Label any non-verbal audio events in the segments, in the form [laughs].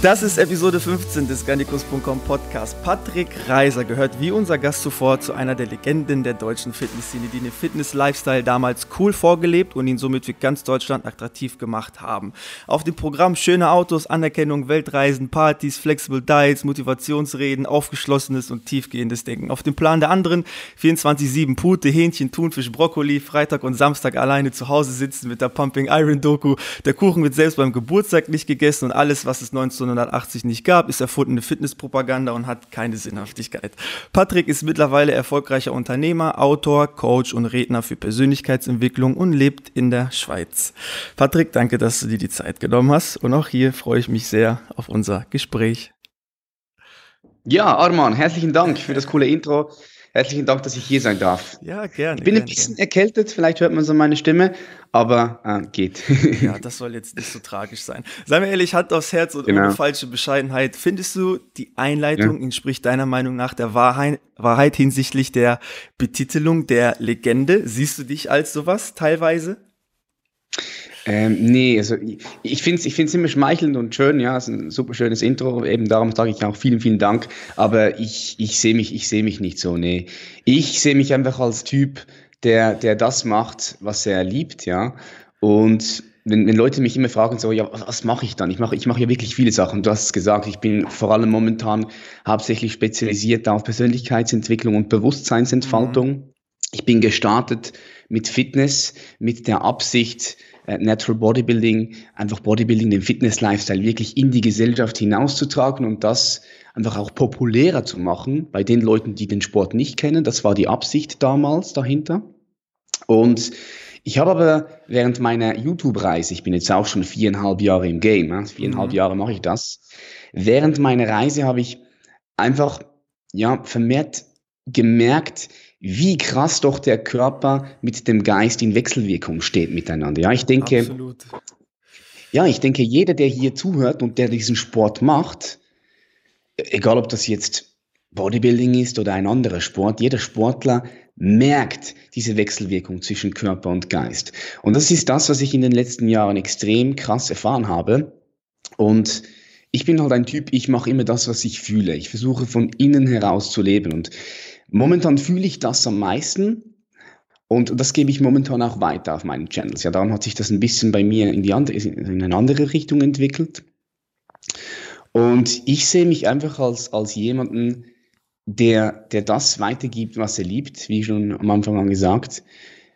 Das ist Episode 15 des Garnikus.com Podcast. Patrick Reiser gehört wie unser Gast zuvor zu einer der Legenden der deutschen Fitnessszene, die den Fitness-Lifestyle damals cool vorgelebt und ihn somit für ganz Deutschland attraktiv gemacht haben. Auf dem Programm schöne Autos, Anerkennung, Weltreisen, Partys, Flexible Diets, Motivationsreden, aufgeschlossenes und tiefgehendes Denken. Auf dem Plan der anderen 24-7 Pute, Hähnchen, Thunfisch, Brokkoli, Freitag und Samstag alleine zu Hause sitzen mit der Pumping Iron Doku. Der Kuchen wird selbst beim Geburtstag nicht gegessen und alles, was es 19 1980 nicht gab, ist erfundene Fitnesspropaganda und hat keine Sinnhaftigkeit. Patrick ist mittlerweile erfolgreicher Unternehmer, Autor, Coach und Redner für Persönlichkeitsentwicklung und lebt in der Schweiz. Patrick, danke, dass du dir die Zeit genommen hast und auch hier freue ich mich sehr auf unser Gespräch. Ja, Arman, herzlichen Dank für das coole Intro. Herzlichen Dank, dass ich hier sein darf. Ja, gerne. Ich bin gerne, ein bisschen gerne. erkältet, vielleicht hört man so meine Stimme, aber äh, geht. ja, [laughs] das soll jetzt nicht so tragisch sein. Sei mir ehrlich, Hand aufs Herz und genau. ohne falsche Bescheidenheit. Findest du, die Einleitung ja. entspricht deiner Meinung nach der Wahrheit, Wahrheit hinsichtlich der Betitelung der Legende? Siehst du dich als sowas teilweise? Ähm, nee, also ich, ich finde es ich find's immer schmeichelnd und schön, ja, es ist ein super schönes Intro, eben darum sage ich auch vielen, vielen Dank, aber ich, ich sehe mich, ich sehe mich nicht so, nee. Ich sehe mich einfach als Typ, der, der das macht, was er liebt, ja, und wenn, wenn Leute mich immer fragen, so, ja, was, was mache ich dann? Ich mache ich mache ja wirklich viele Sachen. Du hast es gesagt, ich bin vor allem momentan hauptsächlich spezialisiert auf Persönlichkeitsentwicklung und Bewusstseinsentfaltung. Mhm. Ich bin gestartet mit Fitness, mit der Absicht, Natural Bodybuilding, einfach Bodybuilding, den Fitness-Lifestyle wirklich in die Gesellschaft hinauszutragen und das einfach auch populärer zu machen bei den Leuten, die den Sport nicht kennen. Das war die Absicht damals dahinter. Und ich habe aber während meiner YouTube-Reise, ich bin jetzt auch schon viereinhalb Jahre im Game, viereinhalb mhm. Jahre mache ich das, während meiner Reise habe ich einfach ja, vermehrt gemerkt, wie krass doch der Körper mit dem Geist in Wechselwirkung steht miteinander. Ja, ich denke, Absolut. ja, ich denke, jeder, der hier zuhört und der diesen Sport macht, egal ob das jetzt Bodybuilding ist oder ein anderer Sport, jeder Sportler merkt diese Wechselwirkung zwischen Körper und Geist. Und das ist das, was ich in den letzten Jahren extrem krass erfahren habe. Und ich bin halt ein Typ, ich mache immer das, was ich fühle. Ich versuche von innen heraus zu leben. Und Momentan fühle ich das am meisten und das gebe ich momentan auch weiter auf meinen Channels. Ja, darum hat sich das ein bisschen bei mir in, die andere, in eine andere Richtung entwickelt. Und ich sehe mich einfach als, als jemanden, der, der das weitergibt, was er liebt, wie schon am Anfang an gesagt.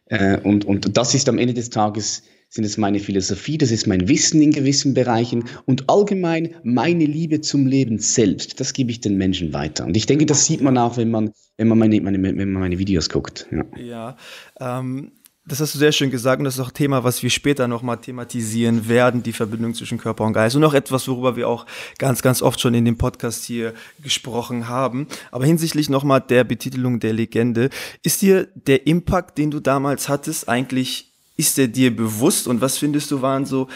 Äh, und, und das ist am Ende des Tages sind es meine Philosophie, das ist mein Wissen in gewissen Bereichen und allgemein meine Liebe zum Leben selbst. Das gebe ich den Menschen weiter. Und ich denke, das sieht man auch, wenn man, wenn man, meine, meine, wenn man meine Videos guckt. Ja, ja ähm, das hast du sehr schön gesagt und das ist auch ein Thema, was wir später nochmal thematisieren werden, die Verbindung zwischen Körper und Geist und auch etwas, worüber wir auch ganz, ganz oft schon in dem Podcast hier gesprochen haben. Aber hinsichtlich nochmal der Betitelung der Legende, ist dir der Impact, den du damals hattest, eigentlich ist der dir bewusst und was findest du waren so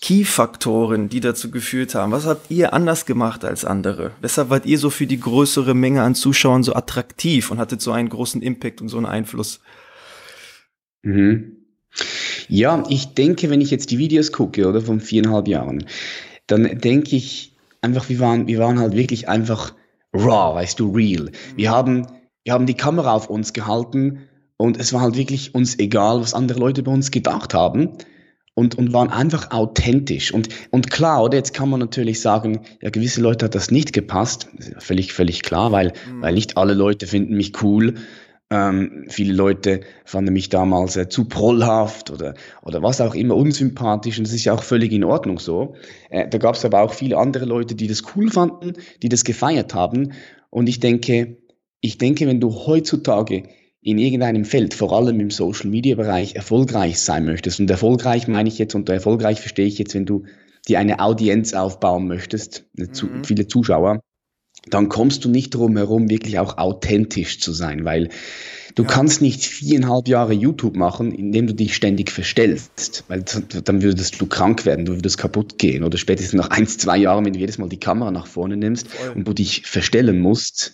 Key-Faktoren, die dazu geführt haben? Was habt ihr anders gemacht als andere? Weshalb wart ihr so für die größere Menge an Zuschauern so attraktiv und hattet so einen großen Impact und so einen Einfluss? Mhm. Ja, ich denke, wenn ich jetzt die Videos gucke, oder von viereinhalb Jahren, dann denke ich einfach, wir waren, wir waren halt wirklich einfach raw, weißt du, real. Wir mhm. haben, wir haben die Kamera auf uns gehalten und es war halt wirklich uns egal, was andere Leute bei uns gedacht haben und, und waren einfach authentisch. Und, und klar, oder jetzt kann man natürlich sagen, ja, gewisse Leute hat das nicht gepasst. Völlig, völlig klar, weil, mhm. weil nicht alle Leute finden mich cool. Ähm, viele Leute fanden mich damals äh, zu prollhaft oder, oder was auch immer unsympathisch und das ist ja auch völlig in Ordnung so. Äh, da gab es aber auch viele andere Leute, die das cool fanden, die das gefeiert haben und ich denke, ich denke, wenn du heutzutage in irgendeinem Feld, vor allem im Social Media Bereich, erfolgreich sein möchtest, und erfolgreich meine ich jetzt, und erfolgreich verstehe ich jetzt, wenn du dir eine Audienz aufbauen möchtest, mhm. viele Zuschauer, dann kommst du nicht drum herum, wirklich auch authentisch zu sein, weil du ja. kannst nicht viereinhalb Jahre YouTube machen, indem du dich ständig verstellst, weil dann würdest du krank werden, du würdest kaputt gehen oder spätestens nach eins, zwei Jahren, wenn du jedes Mal die Kamera nach vorne nimmst Voll. und du dich verstellen musst,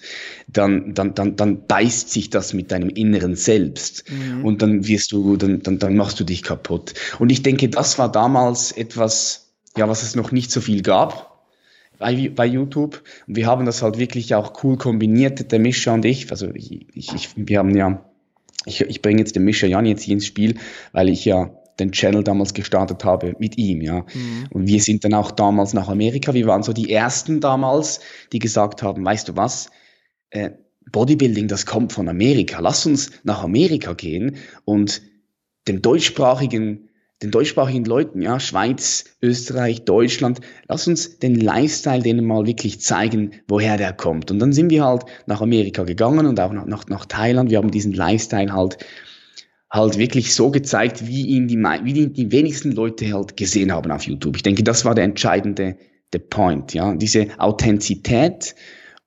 dann, dann, dann, dann beißt sich das mit deinem inneren Selbst mhm. und dann wirst du, dann, dann, dann machst du dich kaputt. Und ich denke, das war damals etwas, ja, was es noch nicht so viel gab bei, bei YouTube. Und wir haben das halt wirklich auch cool kombiniert, der Mischa und ich. Also ich, ich, ich wir haben ja, ich, ich bringe jetzt den Mischa Jan jetzt hier ins Spiel, weil ich ja den Channel damals gestartet habe mit ihm, ja. Mhm. Und wir sind dann auch damals nach Amerika. Wir waren so die ersten damals, die gesagt haben, weißt du was, äh, Bodybuilding, das kommt von Amerika. Lass uns nach Amerika gehen und den deutschsprachigen den deutschsprachigen Leuten, ja, Schweiz, Österreich, Deutschland, lass uns den Lifestyle denen mal wirklich zeigen, woher der kommt. Und dann sind wir halt nach Amerika gegangen und auch nach, nach, nach Thailand. Wir haben diesen Lifestyle halt, halt wirklich so gezeigt, wie ihn die, wie die, die wenigsten Leute halt gesehen haben auf YouTube. Ich denke, das war der entscheidende, der Point, ja, diese Authentizität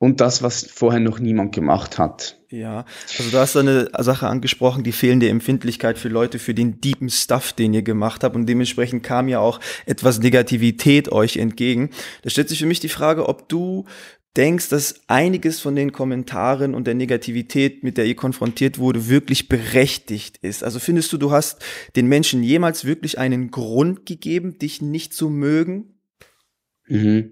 und das, was vorher noch niemand gemacht hat. Ja, also du hast eine Sache angesprochen, die fehlende Empfindlichkeit für Leute, für den deepen Stuff, den ihr gemacht habt und dementsprechend kam ja auch etwas Negativität euch entgegen. Da stellt sich für mich die Frage, ob du denkst, dass einiges von den Kommentaren und der Negativität, mit der ihr konfrontiert wurde, wirklich berechtigt ist. Also findest du, du hast den Menschen jemals wirklich einen Grund gegeben, dich nicht zu mögen? Mhm.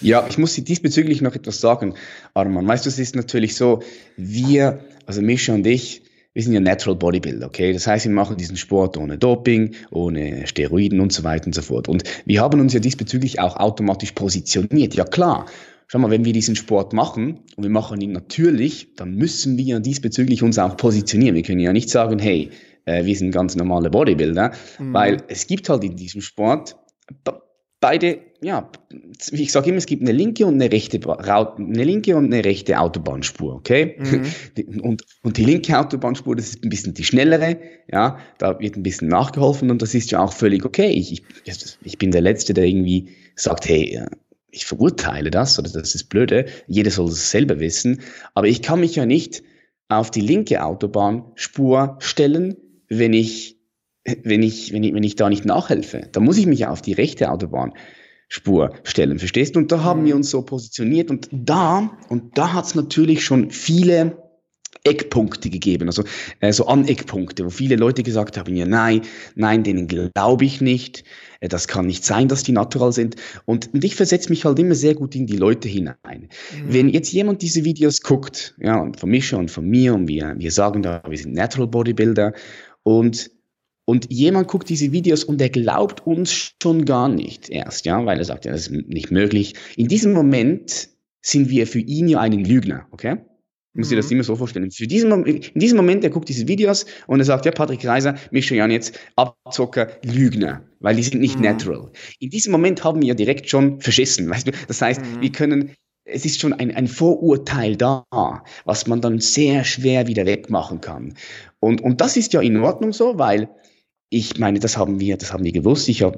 Ja, ich muss dir diesbezüglich noch etwas sagen, Arman. Weißt du, es ist natürlich so, wir, also Mischa und ich, wir sind ja Natural Bodybuilder, okay? Das heißt, wir machen diesen Sport ohne Doping, ohne Steroiden und so weiter und so fort. Und wir haben uns ja diesbezüglich auch automatisch positioniert. Ja klar, schau mal, wenn wir diesen Sport machen und wir machen ihn natürlich, dann müssen wir diesbezüglich uns auch positionieren. Wir können ja nicht sagen, hey, äh, wir sind ganz normale Bodybuilder, mhm. weil es gibt halt in diesem Sport beide, ja, ich sage immer, es gibt eine linke und eine rechte, eine linke und eine rechte Autobahnspur, okay? Mhm. Und, und die linke Autobahnspur, das ist ein bisschen die schnellere, ja, da wird ein bisschen nachgeholfen und das ist ja auch völlig okay. Ich, ich, ich bin der Letzte, der irgendwie sagt, hey, ich verurteile das oder das ist blöde, jeder soll es selber wissen, aber ich kann mich ja nicht auf die linke Autobahnspur stellen, wenn ich wenn ich, wenn ich, wenn ich da nicht nachhelfe, dann muss ich mich auf die rechte Autobahnspur stellen, verstehst du? Und da haben wir uns so positioniert und da, und da hat es natürlich schon viele Eckpunkte gegeben, also äh, so Aneckpunkte, wo viele Leute gesagt haben, ja nein, nein, denen glaube ich nicht, äh, das kann nicht sein, dass die natural sind. Und, und ich versetze mich halt immer sehr gut in die Leute hinein. Mhm. Wenn jetzt jemand diese Videos guckt, ja, von Mischa und von mir, und wir, wir sagen da, wir sind Natural Bodybuilder, und und jemand guckt diese Videos und er glaubt uns schon gar nicht erst, ja, weil er sagt, ja, das ist nicht möglich. In diesem Moment sind wir für ihn ja einen Lügner, okay? Muss mhm. dir das immer so vorstellen. Für diesen Moment, in diesem Moment, er guckt diese Videos und er sagt, ja, Patrick Reiser, Jan jetzt, Abzocker, Lügner, weil die sind nicht mhm. natural. In diesem Moment haben wir ja direkt schon verschissen, [laughs] weißt du? Das heißt, mhm. wir können, es ist schon ein, ein Vorurteil da, was man dann sehr schwer wieder wegmachen kann. Und, und das ist ja in Ordnung so, weil ich meine, das haben wir, das haben wir gewusst. Ich hab,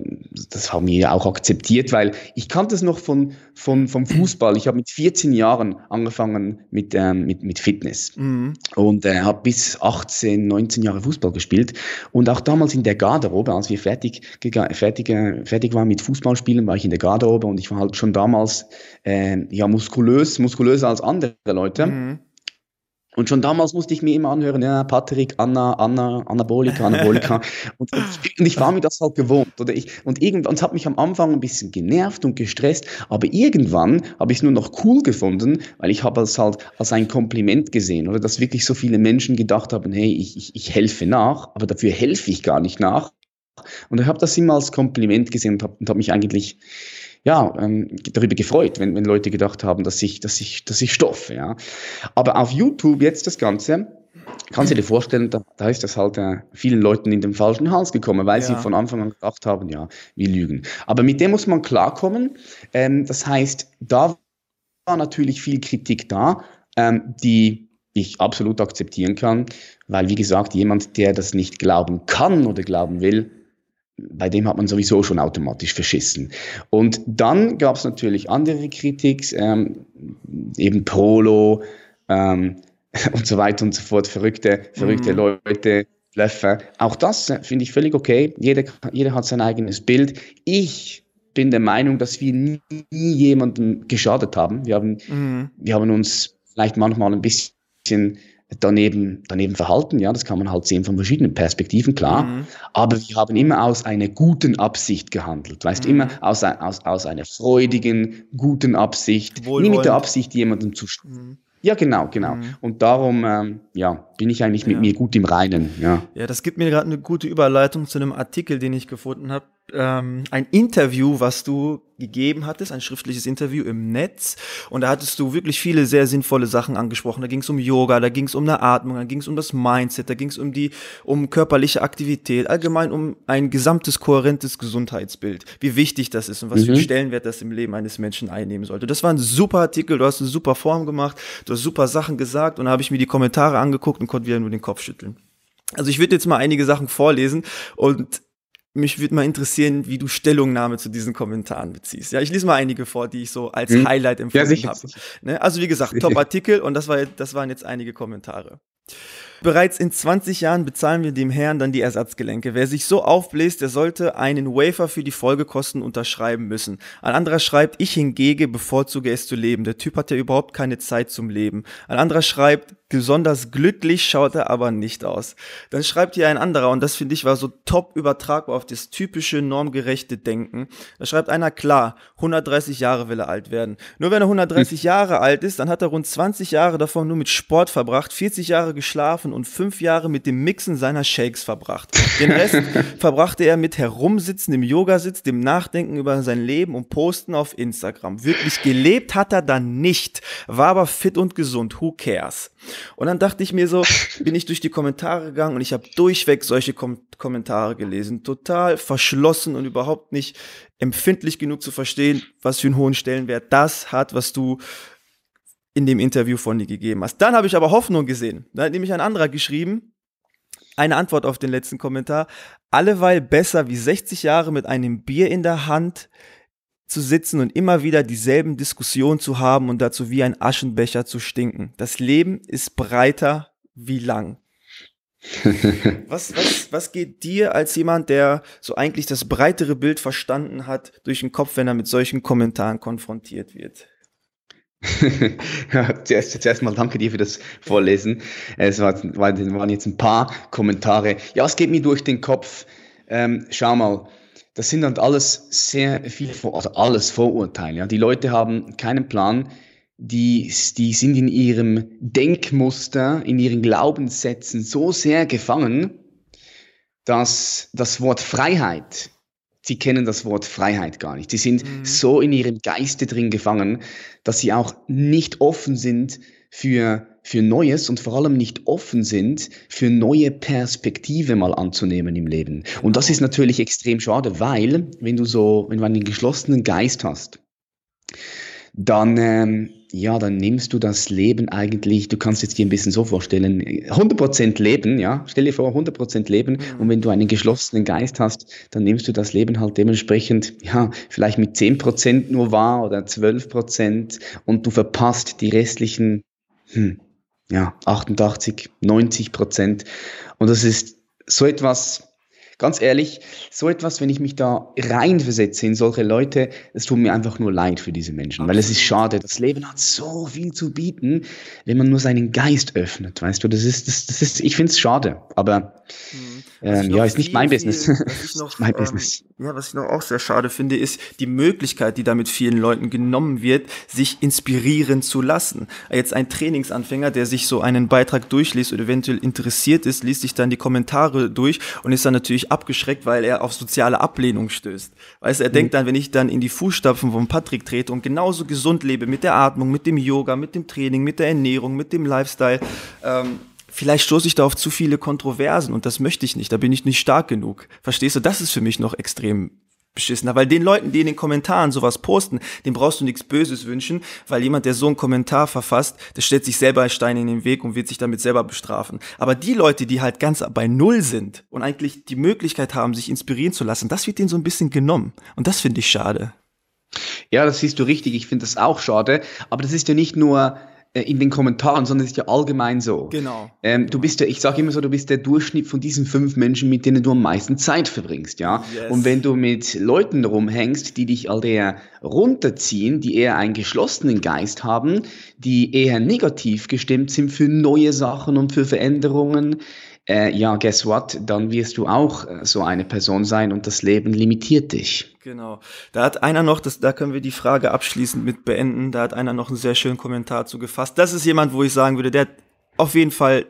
das haben wir ja auch akzeptiert, weil ich kannte es noch von, von, vom Fußball. Ich habe mit 14 Jahren angefangen mit, ähm, mit, mit Fitness mhm. und äh, habe bis 18, 19 Jahre Fußball gespielt. Und auch damals in der Garderobe, als wir fertig, fertig, fertig waren mit Fußballspielen, war ich in der Garderobe und ich war halt schon damals äh, ja muskulös, muskulöser als andere Leute. Mhm. Und schon damals musste ich mir immer anhören, ja, Patrick, Anna, Anna, Anabolika, Anabolika. [laughs] und, und, ich war mir das halt gewohnt. Oder ich, und irgendwann, es hat mich am Anfang ein bisschen genervt und gestresst, aber irgendwann habe ich es nur noch cool gefunden, weil ich habe es halt als ein Kompliment gesehen. Oder dass wirklich so viele Menschen gedacht haben, hey, ich, ich, ich helfe nach, aber dafür helfe ich gar nicht nach. Und ich habe das immer als Kompliment gesehen und habe hab mich eigentlich ja, ähm, darüber gefreut, wenn, wenn Leute gedacht haben, dass ich, dass ich, dass ich stoffe, ja. Aber auf YouTube jetzt das Ganze, kannst du dir vorstellen, da, da ist das halt äh, vielen Leuten in den falschen Hals gekommen, weil ja. sie von Anfang an gedacht haben, ja, wir lügen. Aber mit dem muss man klarkommen. Ähm, das heißt, da war natürlich viel Kritik da, ähm, die ich absolut akzeptieren kann, weil, wie gesagt, jemand, der das nicht glauben kann oder glauben will, bei dem hat man sowieso schon automatisch verschissen. Und dann gab es natürlich andere Kritik, ähm, eben Polo ähm, [laughs] und so weiter und so fort, verrückte, verrückte mhm. Leute, Löffer. Auch das äh, finde ich völlig okay. Jeder, jeder hat sein eigenes Bild. Ich bin der Meinung, dass wir nie, nie jemandem geschadet haben. Wir haben, mhm. wir haben uns vielleicht manchmal ein bisschen daneben, daneben verhalten. Ja, das kann man halt sehen von verschiedenen Perspektiven, klar. Mhm. Aber wir haben immer aus einer guten Absicht gehandelt. Weißt mhm. immer aus, aus, aus einer freudigen, guten Absicht. Nie mit der Absicht, jemandem zu. Mhm. Ja, genau, genau. Mhm. Und darum, ähm, ja, bin ich eigentlich mit ja. mir gut im Reinen. Ja, ja das gibt mir gerade eine gute Überleitung zu einem Artikel, den ich gefunden habe ähm, ein Interview, was du gegeben hattest, ein schriftliches Interview im Netz. Und da hattest du wirklich viele sehr sinnvolle Sachen angesprochen. Da ging es um Yoga, da ging es um eine Atmung, da ging es um das Mindset, da ging es um die, um körperliche Aktivität, allgemein um ein gesamtes kohärentes Gesundheitsbild. Wie wichtig das ist und was mhm. für einen Stellenwert das im Leben eines Menschen einnehmen sollte. Das war ein super Artikel, du hast eine super Form gemacht, du hast super Sachen gesagt und da habe ich mir die Kommentare angeguckt und konnte wieder nur den Kopf schütteln. Also ich würde jetzt mal einige Sachen vorlesen und mich würde mal interessieren, wie du Stellungnahme zu diesen Kommentaren beziehst. Ja, ich lese mal einige vor, die ich so als hm. Highlight empfunden ja, habe. Ne? Also wie gesagt, Top-Artikel und das, war, das waren jetzt einige Kommentare. Bereits in 20 Jahren bezahlen wir dem Herrn dann die Ersatzgelenke. Wer sich so aufbläst, der sollte einen Wafer für die Folgekosten unterschreiben müssen. Ein anderer schreibt, ich hingegen bevorzuge es zu leben. Der Typ hat ja überhaupt keine Zeit zum Leben. Ein anderer schreibt, Besonders glücklich schaut er aber nicht aus. Dann schreibt hier ein anderer, und das finde ich war so top übertragbar auf das typische normgerechte Denken. Da schreibt einer klar, 130 Jahre will er alt werden. Nur wenn er 130 hm. Jahre alt ist, dann hat er rund 20 Jahre davon nur mit Sport verbracht, 40 Jahre geschlafen und 5 Jahre mit dem Mixen seiner Shakes verbracht. Den Rest [laughs] verbrachte er mit Herumsitzen im Yogasitz, dem Nachdenken über sein Leben und Posten auf Instagram. Wirklich gelebt hat er dann nicht, war aber fit und gesund. Who cares? Und dann dachte ich mir so, [laughs] bin ich durch die Kommentare gegangen und ich habe durchweg solche Kom Kommentare gelesen, total verschlossen und überhaupt nicht empfindlich genug zu verstehen, was für einen hohen Stellenwert das hat, was du in dem Interview von dir gegeben hast. Dann habe ich aber Hoffnung gesehen. Da hat nämlich ein anderer geschrieben, eine Antwort auf den letzten Kommentar. Alleweil besser wie 60 Jahre mit einem Bier in der Hand zu sitzen und immer wieder dieselben Diskussionen zu haben und dazu wie ein Aschenbecher zu stinken. Das Leben ist breiter wie lang. [laughs] was, was, was geht dir als jemand, der so eigentlich das breitere Bild verstanden hat, durch den Kopf, wenn er mit solchen Kommentaren konfrontiert wird? [laughs] ja, zuerst, zuerst mal danke dir für das Vorlesen. Es war, waren jetzt ein paar Kommentare. Ja, es geht mir durch den Kopf. Ähm, schau mal, das sind dann alles sehr viele, also alles Vorurteile. Ja. Die Leute haben keinen Plan, die, die sind in ihrem Denkmuster, in ihren Glaubenssätzen so sehr gefangen, dass das Wort Freiheit, sie kennen das Wort Freiheit gar nicht. Sie sind mhm. so in ihrem Geiste drin gefangen, dass sie auch nicht offen sind für für Neues und vor allem nicht offen sind, für neue Perspektive mal anzunehmen im Leben. Und das ist natürlich extrem schade, weil wenn du so, wenn du einen geschlossenen Geist hast, dann, ähm, ja, dann nimmst du das Leben eigentlich, du kannst jetzt dir ein bisschen so vorstellen, 100% Leben, ja, stell dir vor, 100% Leben mhm. und wenn du einen geschlossenen Geist hast, dann nimmst du das Leben halt dementsprechend, ja, vielleicht mit 10% nur wahr oder 12% und du verpasst die restlichen, hm, ja, 88, 90 Prozent. Und das ist so etwas, ganz ehrlich, so etwas, wenn ich mich da reinversetze in solche Leute, es tut mir einfach nur leid für diese Menschen, Absolut. weil es ist schade. Das Leben hat so viel zu bieten, wenn man nur seinen Geist öffnet, weißt du, das ist, das, das ist, ich finde es schade, aber. Ähm, ja, ist nicht mein viel, Business. [laughs] Noch, mein ähm, Business. Ja, was ich noch auch sehr schade finde, ist die Möglichkeit, die da mit vielen Leuten genommen wird, sich inspirieren zu lassen. Jetzt ein Trainingsanfänger, der sich so einen Beitrag durchliest oder eventuell interessiert ist, liest sich dann die Kommentare durch und ist dann natürlich abgeschreckt, weil er auf soziale Ablehnung stößt. Weißt du, er mhm. denkt dann, wenn ich dann in die Fußstapfen von Patrick trete und genauso gesund lebe mit der Atmung, mit dem Yoga, mit dem Training, mit der Ernährung, mit dem Lifestyle, ähm, vielleicht stoße ich da auf zu viele Kontroversen und das möchte ich nicht, da bin ich nicht stark genug. Verstehst du? Das ist für mich noch extrem beschissener, weil den Leuten, die in den Kommentaren sowas posten, dem brauchst du nichts Böses wünschen, weil jemand, der so einen Kommentar verfasst, der stellt sich selber ein Stein in den Weg und wird sich damit selber bestrafen. Aber die Leute, die halt ganz bei Null sind und eigentlich die Möglichkeit haben, sich inspirieren zu lassen, das wird denen so ein bisschen genommen. Und das finde ich schade. Ja, das siehst du richtig. Ich finde das auch schade. Aber das ist ja nicht nur in den Kommentaren, sondern es ist ja allgemein so. Genau. Ähm, du bist ja, ich sage immer so, du bist der Durchschnitt von diesen fünf Menschen, mit denen du am meisten Zeit verbringst, ja. Yes. Und wenn du mit Leuten rumhängst, die dich all der runterziehen, die eher einen geschlossenen Geist haben, die eher negativ gestimmt sind für neue Sachen und für Veränderungen, äh, ja, guess what, dann wirst du auch äh, so eine Person sein und das Leben limitiert dich. Genau. Da hat einer noch, das, da können wir die Frage abschließend mit beenden, da hat einer noch einen sehr schönen Kommentar zu gefasst. Das ist jemand, wo ich sagen würde, der auf jeden Fall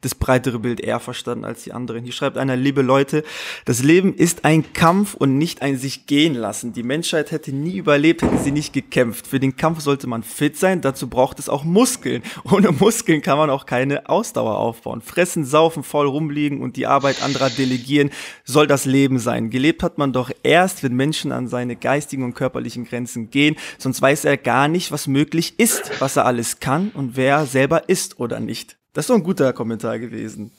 das breitere Bild eher verstanden als die anderen. Hier schreibt einer, liebe Leute, das Leben ist ein Kampf und nicht ein sich gehen lassen. Die Menschheit hätte nie überlebt, hätte sie nicht gekämpft. Für den Kampf sollte man fit sein, dazu braucht es auch Muskeln. Ohne Muskeln kann man auch keine Ausdauer aufbauen. Fressen, saufen, voll rumliegen und die Arbeit anderer delegieren soll das Leben sein. Gelebt hat man doch erst, wenn Menschen an seine geistigen und körperlichen Grenzen gehen, sonst weiß er gar nicht, was möglich ist, was er alles kann und wer er selber ist oder nicht. Das ist doch ein guter Kommentar gewesen.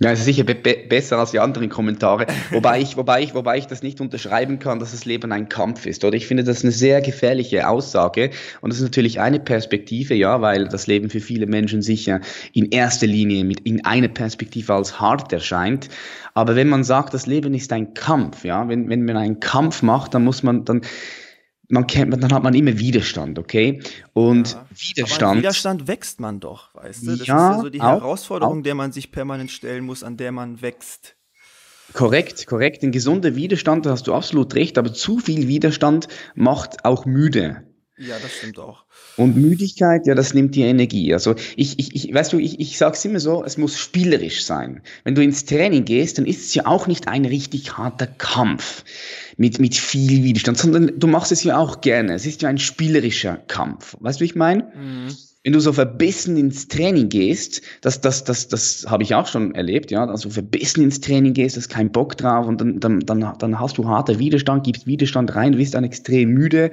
Ja, es ist sicher be besser als die anderen Kommentare, wobei ich, wobei ich, wobei ich das nicht unterschreiben kann, dass das Leben ein Kampf ist. Oder ich finde das eine sehr gefährliche Aussage. Und das ist natürlich eine Perspektive, ja, weil das Leben für viele Menschen sicher in erster Linie mit in einer Perspektive als hart erscheint. Aber wenn man sagt, das Leben ist ein Kampf, ja, wenn, wenn man einen Kampf macht, dann muss man, dann, man kennt, dann hat man immer Widerstand, okay? Und ja, Widerstand. Aber Widerstand wächst man doch, weißt du? Das ja, ist ja so die Herausforderung, auch. der man sich permanent stellen muss, an der man wächst. Korrekt, korrekt. Ein gesunder Widerstand, da hast du absolut recht, aber zu viel Widerstand macht auch müde. Ja, das stimmt auch. Und Müdigkeit, ja, das nimmt die Energie. Also ich, ich, ich weißt du, ich, ich sage es immer so, es muss spielerisch sein. Wenn du ins Training gehst, dann ist es ja auch nicht ein richtig harter Kampf mit, mit viel Widerstand, sondern du machst es ja auch gerne. Es ist ja ein spielerischer Kampf. Weißt du, wie ich meine? Mhm. Wenn du so verbissen ins Training gehst, das, das, das, das habe ich auch schon erlebt, ja, also verbissen ins Training gehst, hast keinen Bock drauf und dann, dann, dann, dann hast du harter Widerstand, gibst Widerstand rein, du bist dann extrem müde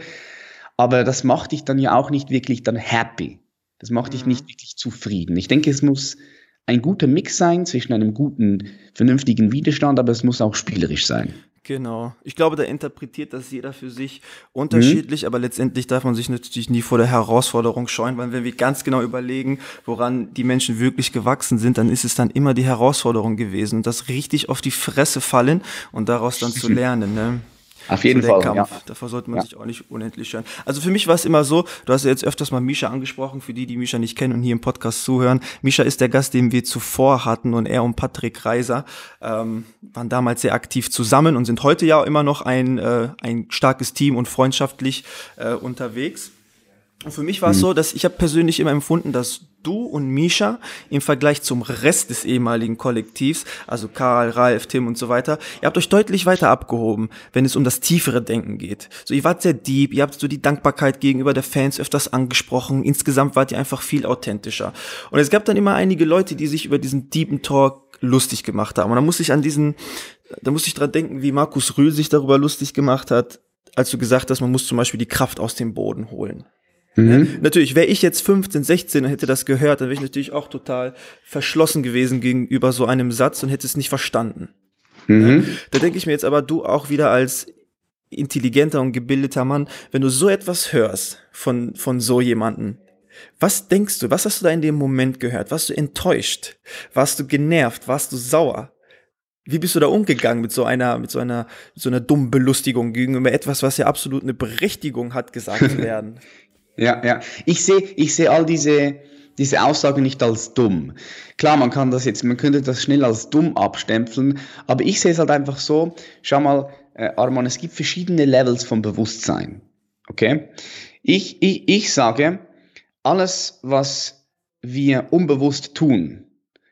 aber das macht dich dann ja auch nicht wirklich dann happy. Das macht dich nicht mhm. wirklich zufrieden. Ich denke, es muss ein guter Mix sein zwischen einem guten, vernünftigen Widerstand, aber es muss auch spielerisch sein. Genau. Ich glaube, da interpretiert das jeder für sich unterschiedlich, mhm. aber letztendlich darf man sich natürlich nie vor der Herausforderung scheuen, weil wenn wir ganz genau überlegen, woran die Menschen wirklich gewachsen sind, dann ist es dann immer die Herausforderung gewesen. Und das richtig auf die Fresse fallen und daraus dann zu [laughs] lernen. Ne? Auf jeden so Fall. Kampf. Ja. Davor sollte man ja. sich auch nicht unendlich scheren. Also für mich war es immer so, du hast ja jetzt öfters mal Misha angesprochen, für die, die Misha nicht kennen und hier im Podcast zuhören. Misha ist der Gast, den wir zuvor hatten und er und Patrick Reiser ähm, waren damals sehr aktiv zusammen und sind heute ja immer noch ein, äh, ein starkes Team und freundschaftlich äh, unterwegs. Und für mich war es mhm. so, dass ich habe persönlich immer empfunden, dass du und Misha im Vergleich zum Rest des ehemaligen Kollektivs, also Karl, Ralf, Tim und so weiter, ihr habt euch deutlich weiter abgehoben, wenn es um das tiefere Denken geht. So, ihr wart sehr deep, ihr habt so die Dankbarkeit gegenüber der Fans öfters angesprochen, insgesamt wart ihr einfach viel authentischer. Und es gab dann immer einige Leute, die sich über diesen deepen Talk lustig gemacht haben. Und da muss ich an diesen, da muss ich dran denken, wie Markus Rühl sich darüber lustig gemacht hat, als du gesagt hast, man muss zum Beispiel die Kraft aus dem Boden holen. Mhm. Natürlich, wäre ich jetzt 15, 16 und hätte das gehört, dann wäre ich natürlich auch total verschlossen gewesen gegenüber so einem Satz und hätte es nicht verstanden. Mhm. Da denke ich mir jetzt aber, du auch wieder als intelligenter und gebildeter Mann, wenn du so etwas hörst von, von so jemanden, was denkst du, was hast du da in dem Moment gehört? Warst du enttäuscht? Warst du genervt? Warst du sauer? Wie bist du da umgegangen mit so einer, mit so einer, mit so einer dummen Belustigung gegenüber etwas, was ja absolut eine Berechtigung hat, gesagt zu [laughs] werden? Ja, ja. Ich sehe, ich sehe all diese, diese Aussagen nicht als dumm. Klar, man kann das jetzt, man könnte das schnell als dumm abstempeln, aber ich sehe es halt einfach so, schau mal, äh, Arman, es gibt verschiedene Levels von Bewusstsein. Okay? Ich, ich, ich sage, alles, was wir unbewusst tun,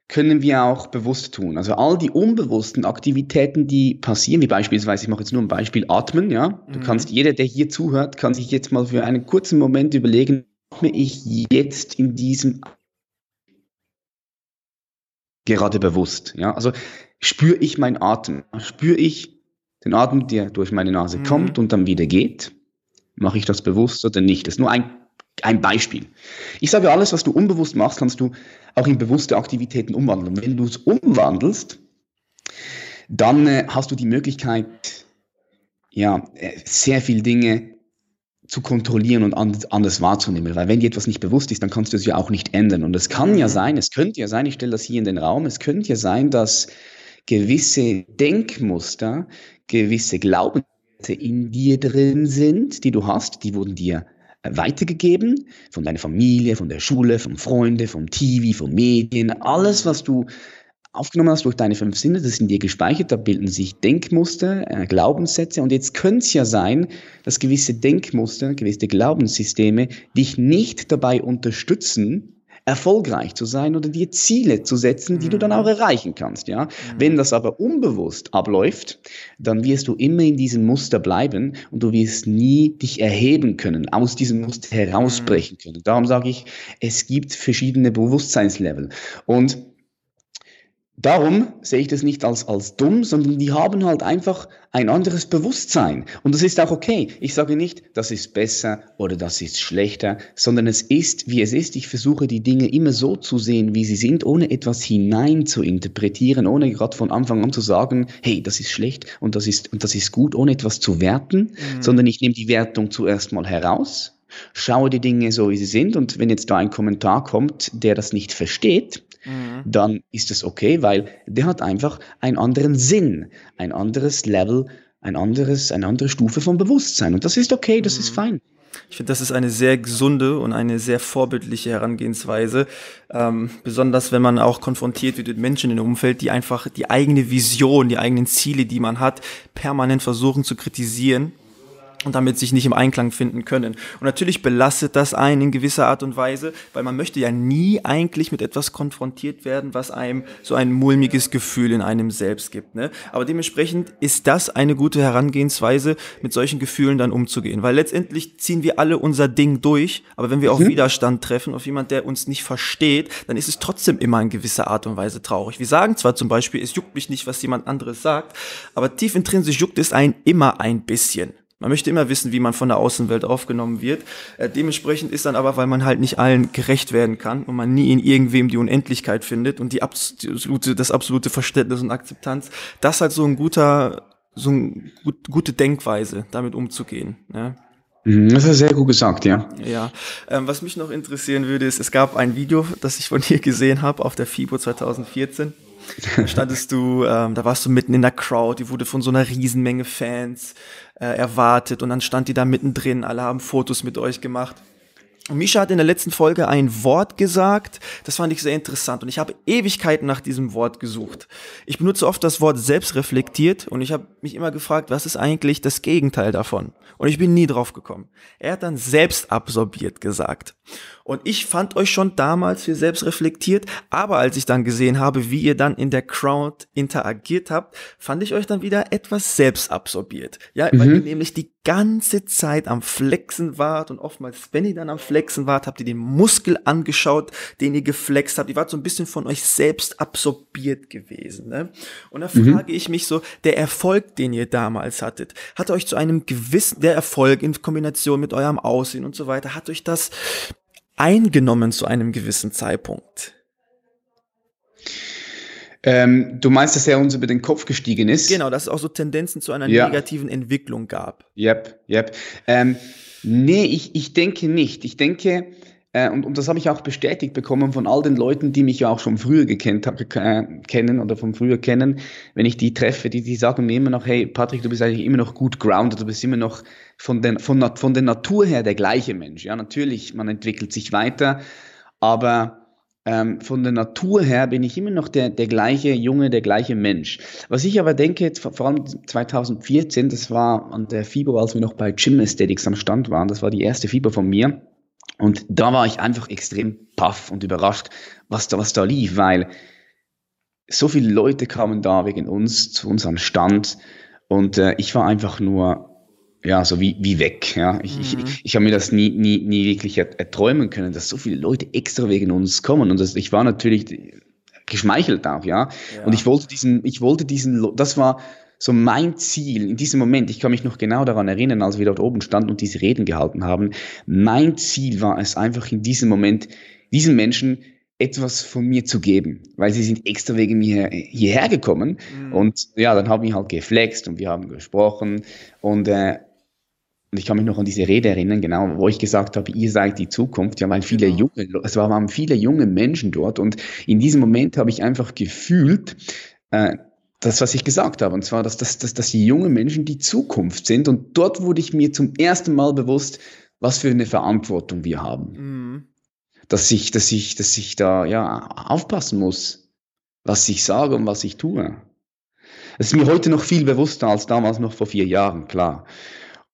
können wir auch bewusst tun. Also all die unbewussten Aktivitäten, die passieren, wie beispielsweise, ich mache jetzt nur ein Beispiel, Atmen, ja. Du mhm. kannst, jeder, der hier zuhört, kann sich jetzt mal für einen kurzen Moment überlegen, atme ich jetzt in diesem gerade bewusst? Ja, also spüre ich meinen Atem? Spüre ich den Atem, der durch meine Nase mhm. kommt und dann wieder geht? Mache ich das bewusst oder nicht? Das ist nur ein, ein Beispiel. Ich sage, alles, was du unbewusst machst, kannst du auch in bewusste Aktivitäten umwandeln. Und wenn du es umwandelst, dann äh, hast du die Möglichkeit, ja, äh, sehr viel Dinge zu kontrollieren und anders, anders wahrzunehmen. Weil wenn dir etwas nicht bewusst ist, dann kannst du es ja auch nicht ändern. Und es kann ja mhm. sein, es könnte ja sein, ich stelle das hier in den Raum, es könnte ja sein, dass gewisse Denkmuster, gewisse Glaubenssätze in dir drin sind, die du hast, die wurden dir weitergegeben von deiner Familie, von der Schule, von Freunden, vom TV, von Medien, alles, was du aufgenommen hast durch deine fünf Sinne, das sind dir gespeichert, da bilden sich Denkmuster, äh, Glaubenssätze. Und jetzt könnte es ja sein, dass gewisse Denkmuster, gewisse Glaubenssysteme dich nicht dabei unterstützen, erfolgreich zu sein oder dir Ziele zu setzen, die mhm. du dann auch mhm. erreichen kannst, ja. Mhm. Wenn das aber unbewusst abläuft, dann wirst du immer in diesem Muster bleiben und du wirst nie dich erheben können, aus diesem Muster herausbrechen mhm. können. Darum sage ich, es gibt verschiedene Bewusstseinslevel und Darum sehe ich das nicht als, als dumm, sondern die haben halt einfach ein anderes Bewusstsein. Und das ist auch okay. Ich sage nicht, das ist besser oder das ist schlechter, sondern es ist, wie es ist. Ich versuche die Dinge immer so zu sehen, wie sie sind, ohne etwas hinein zu interpretieren, ohne gerade von Anfang an zu sagen, hey, das ist schlecht und das ist, und das ist gut, ohne etwas zu werten, mhm. sondern ich nehme die Wertung zuerst mal heraus, schaue die Dinge so, wie sie sind und wenn jetzt da ein Kommentar kommt, der das nicht versteht, Mhm. dann ist es okay, weil der hat einfach einen anderen Sinn, ein anderes Level, ein anderes, eine andere Stufe von Bewusstsein. Und das ist okay, das mhm. ist fein. Ich finde, das ist eine sehr gesunde und eine sehr vorbildliche Herangehensweise, ähm, besonders wenn man auch konfrontiert wird mit Menschen in dem Umfeld, die einfach die eigene Vision, die eigenen Ziele, die man hat, permanent versuchen zu kritisieren und damit sich nicht im Einklang finden können. Und natürlich belastet das einen in gewisser Art und Weise, weil man möchte ja nie eigentlich mit etwas konfrontiert werden, was einem so ein mulmiges Gefühl in einem selbst gibt. Ne? Aber dementsprechend ist das eine gute Herangehensweise, mit solchen Gefühlen dann umzugehen. Weil letztendlich ziehen wir alle unser Ding durch, aber wenn wir mhm. auf Widerstand treffen, auf jemand, der uns nicht versteht, dann ist es trotzdem immer in gewisser Art und Weise traurig. Wir sagen zwar zum Beispiel, es juckt mich nicht, was jemand anderes sagt, aber tief intrinsisch juckt es einen immer ein bisschen. Man möchte immer wissen, wie man von der Außenwelt aufgenommen wird. Äh, dementsprechend ist dann aber, weil man halt nicht allen gerecht werden kann und man nie in irgendwem die Unendlichkeit findet und die absolute, das absolute Verständnis und Akzeptanz, das halt so ein guter, so eine gut, gute Denkweise, damit umzugehen. Ja. Mhm, das ist sehr gut gesagt, ja. Ja. Ähm, was mich noch interessieren würde, ist, es gab ein Video, das ich von dir gesehen habe auf der FIBO 2014. Da standest du, ähm, da warst du mitten in der Crowd, die wurde von so einer Riesenmenge Fans äh, erwartet und dann stand die da mittendrin, alle haben Fotos mit euch gemacht. Und Misha hat in der letzten Folge ein Wort gesagt, das fand ich sehr interessant und ich habe Ewigkeiten nach diesem Wort gesucht. Ich benutze oft das Wort selbstreflektiert und ich habe mich immer gefragt, was ist eigentlich das Gegenteil davon? Und ich bin nie drauf gekommen. Er hat dann selbstabsorbiert gesagt. Und ich fand euch schon damals für selbst reflektiert, aber als ich dann gesehen habe, wie ihr dann in der Crowd interagiert habt, fand ich euch dann wieder etwas selbstabsorbiert. Ja, mhm. weil ihr nämlich die ganze Zeit am Flexen wart und oftmals, wenn ihr dann am Flexen wart, habt ihr den Muskel angeschaut, den ihr geflext habt. Ihr wart so ein bisschen von euch selbst absorbiert gewesen. Ne? Und da mhm. frage ich mich so, der Erfolg, den ihr damals hattet, hat euch zu einem gewissen, der Erfolg in Kombination mit eurem Aussehen und so weiter, hat euch das eingenommen zu einem gewissen Zeitpunkt. Ähm, du meinst, dass er uns über den Kopf gestiegen ist? Genau, dass es auch so Tendenzen zu einer ja. negativen Entwicklung gab. Yep, yep. Ähm, nee, ich, ich denke nicht. Ich denke, äh, und, und das habe ich auch bestätigt bekommen von all den Leuten, die mich ja auch schon früher gekannt äh, kennen oder von früher kennen. Wenn ich die treffe, die, die sagen mir immer noch, hey Patrick, du bist eigentlich immer noch gut grounded, du bist immer noch von, den, von, von der Natur her der gleiche Mensch. Ja, natürlich, man entwickelt sich weiter, aber ähm, von der Natur her bin ich immer noch der, der gleiche Junge, der gleiche Mensch. Was ich aber denke, vor allem 2014, das war an der FIBO, als wir noch bei Gym Aesthetics am Stand waren, das war die erste FIBO von mir und da war ich einfach extrem paff und überrascht, was da, was da lief, weil so viele Leute kamen da wegen uns zu unserem Stand und äh, ich war einfach nur ja, so wie, wie weg. Ja. Ich, mhm. ich, ich habe mir das nie, nie, nie wirklich erträumen können, dass so viele Leute extra wegen uns kommen. Und das, ich war natürlich geschmeichelt auch, ja? ja. Und ich wollte diesen, ich wollte diesen, das war so mein Ziel in diesem Moment. Ich kann mich noch genau daran erinnern, als wir dort oben standen und diese Reden gehalten haben. Mein Ziel war es einfach in diesem Moment, diesen Menschen etwas von mir zu geben, weil sie sind extra wegen mir hierher gekommen mhm. und ja, dann haben wir halt geflext und wir haben gesprochen und äh, und ich kann mich noch an diese Rede erinnern, genau, wo ich gesagt habe, ihr seid die Zukunft. Ja, weil viele genau. junge, es waren viele junge Menschen dort. Und in diesem Moment habe ich einfach gefühlt, äh, das, was ich gesagt habe, und zwar, dass, dass, dass, dass die jungen Menschen die Zukunft sind. Und dort wurde ich mir zum ersten Mal bewusst, was für eine Verantwortung wir haben. Mhm. Dass ich, dass ich, dass ich da ja aufpassen muss, was ich sage und was ich tue. Es ist mir heute noch viel bewusster als damals noch vor vier Jahren, klar.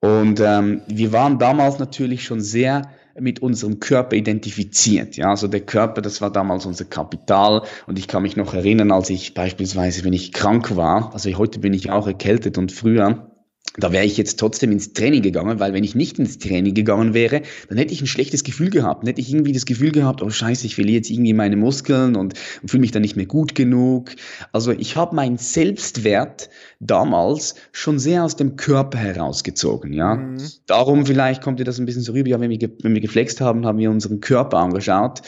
Und ähm, wir waren damals natürlich schon sehr mit unserem Körper identifiziert. Ja, also der Körper, das war damals unser Kapital. Und ich kann mich noch erinnern, als ich beispielsweise, wenn ich krank war, also heute bin ich auch erkältet und früher, da wäre ich jetzt trotzdem ins Training gegangen, weil wenn ich nicht ins Training gegangen wäre, dann hätte ich ein schlechtes Gefühl gehabt. Dann hätte ich irgendwie das Gefühl gehabt, oh scheiße, ich verliere jetzt irgendwie meine Muskeln und, und fühle mich dann nicht mehr gut genug. Also ich habe meinen Selbstwert damals schon sehr aus dem Körper herausgezogen. Ja, mhm. Darum vielleicht kommt dir das ein bisschen so rüber, ja, wenn wir, wenn wir geflext haben, haben wir unseren Körper angeschaut,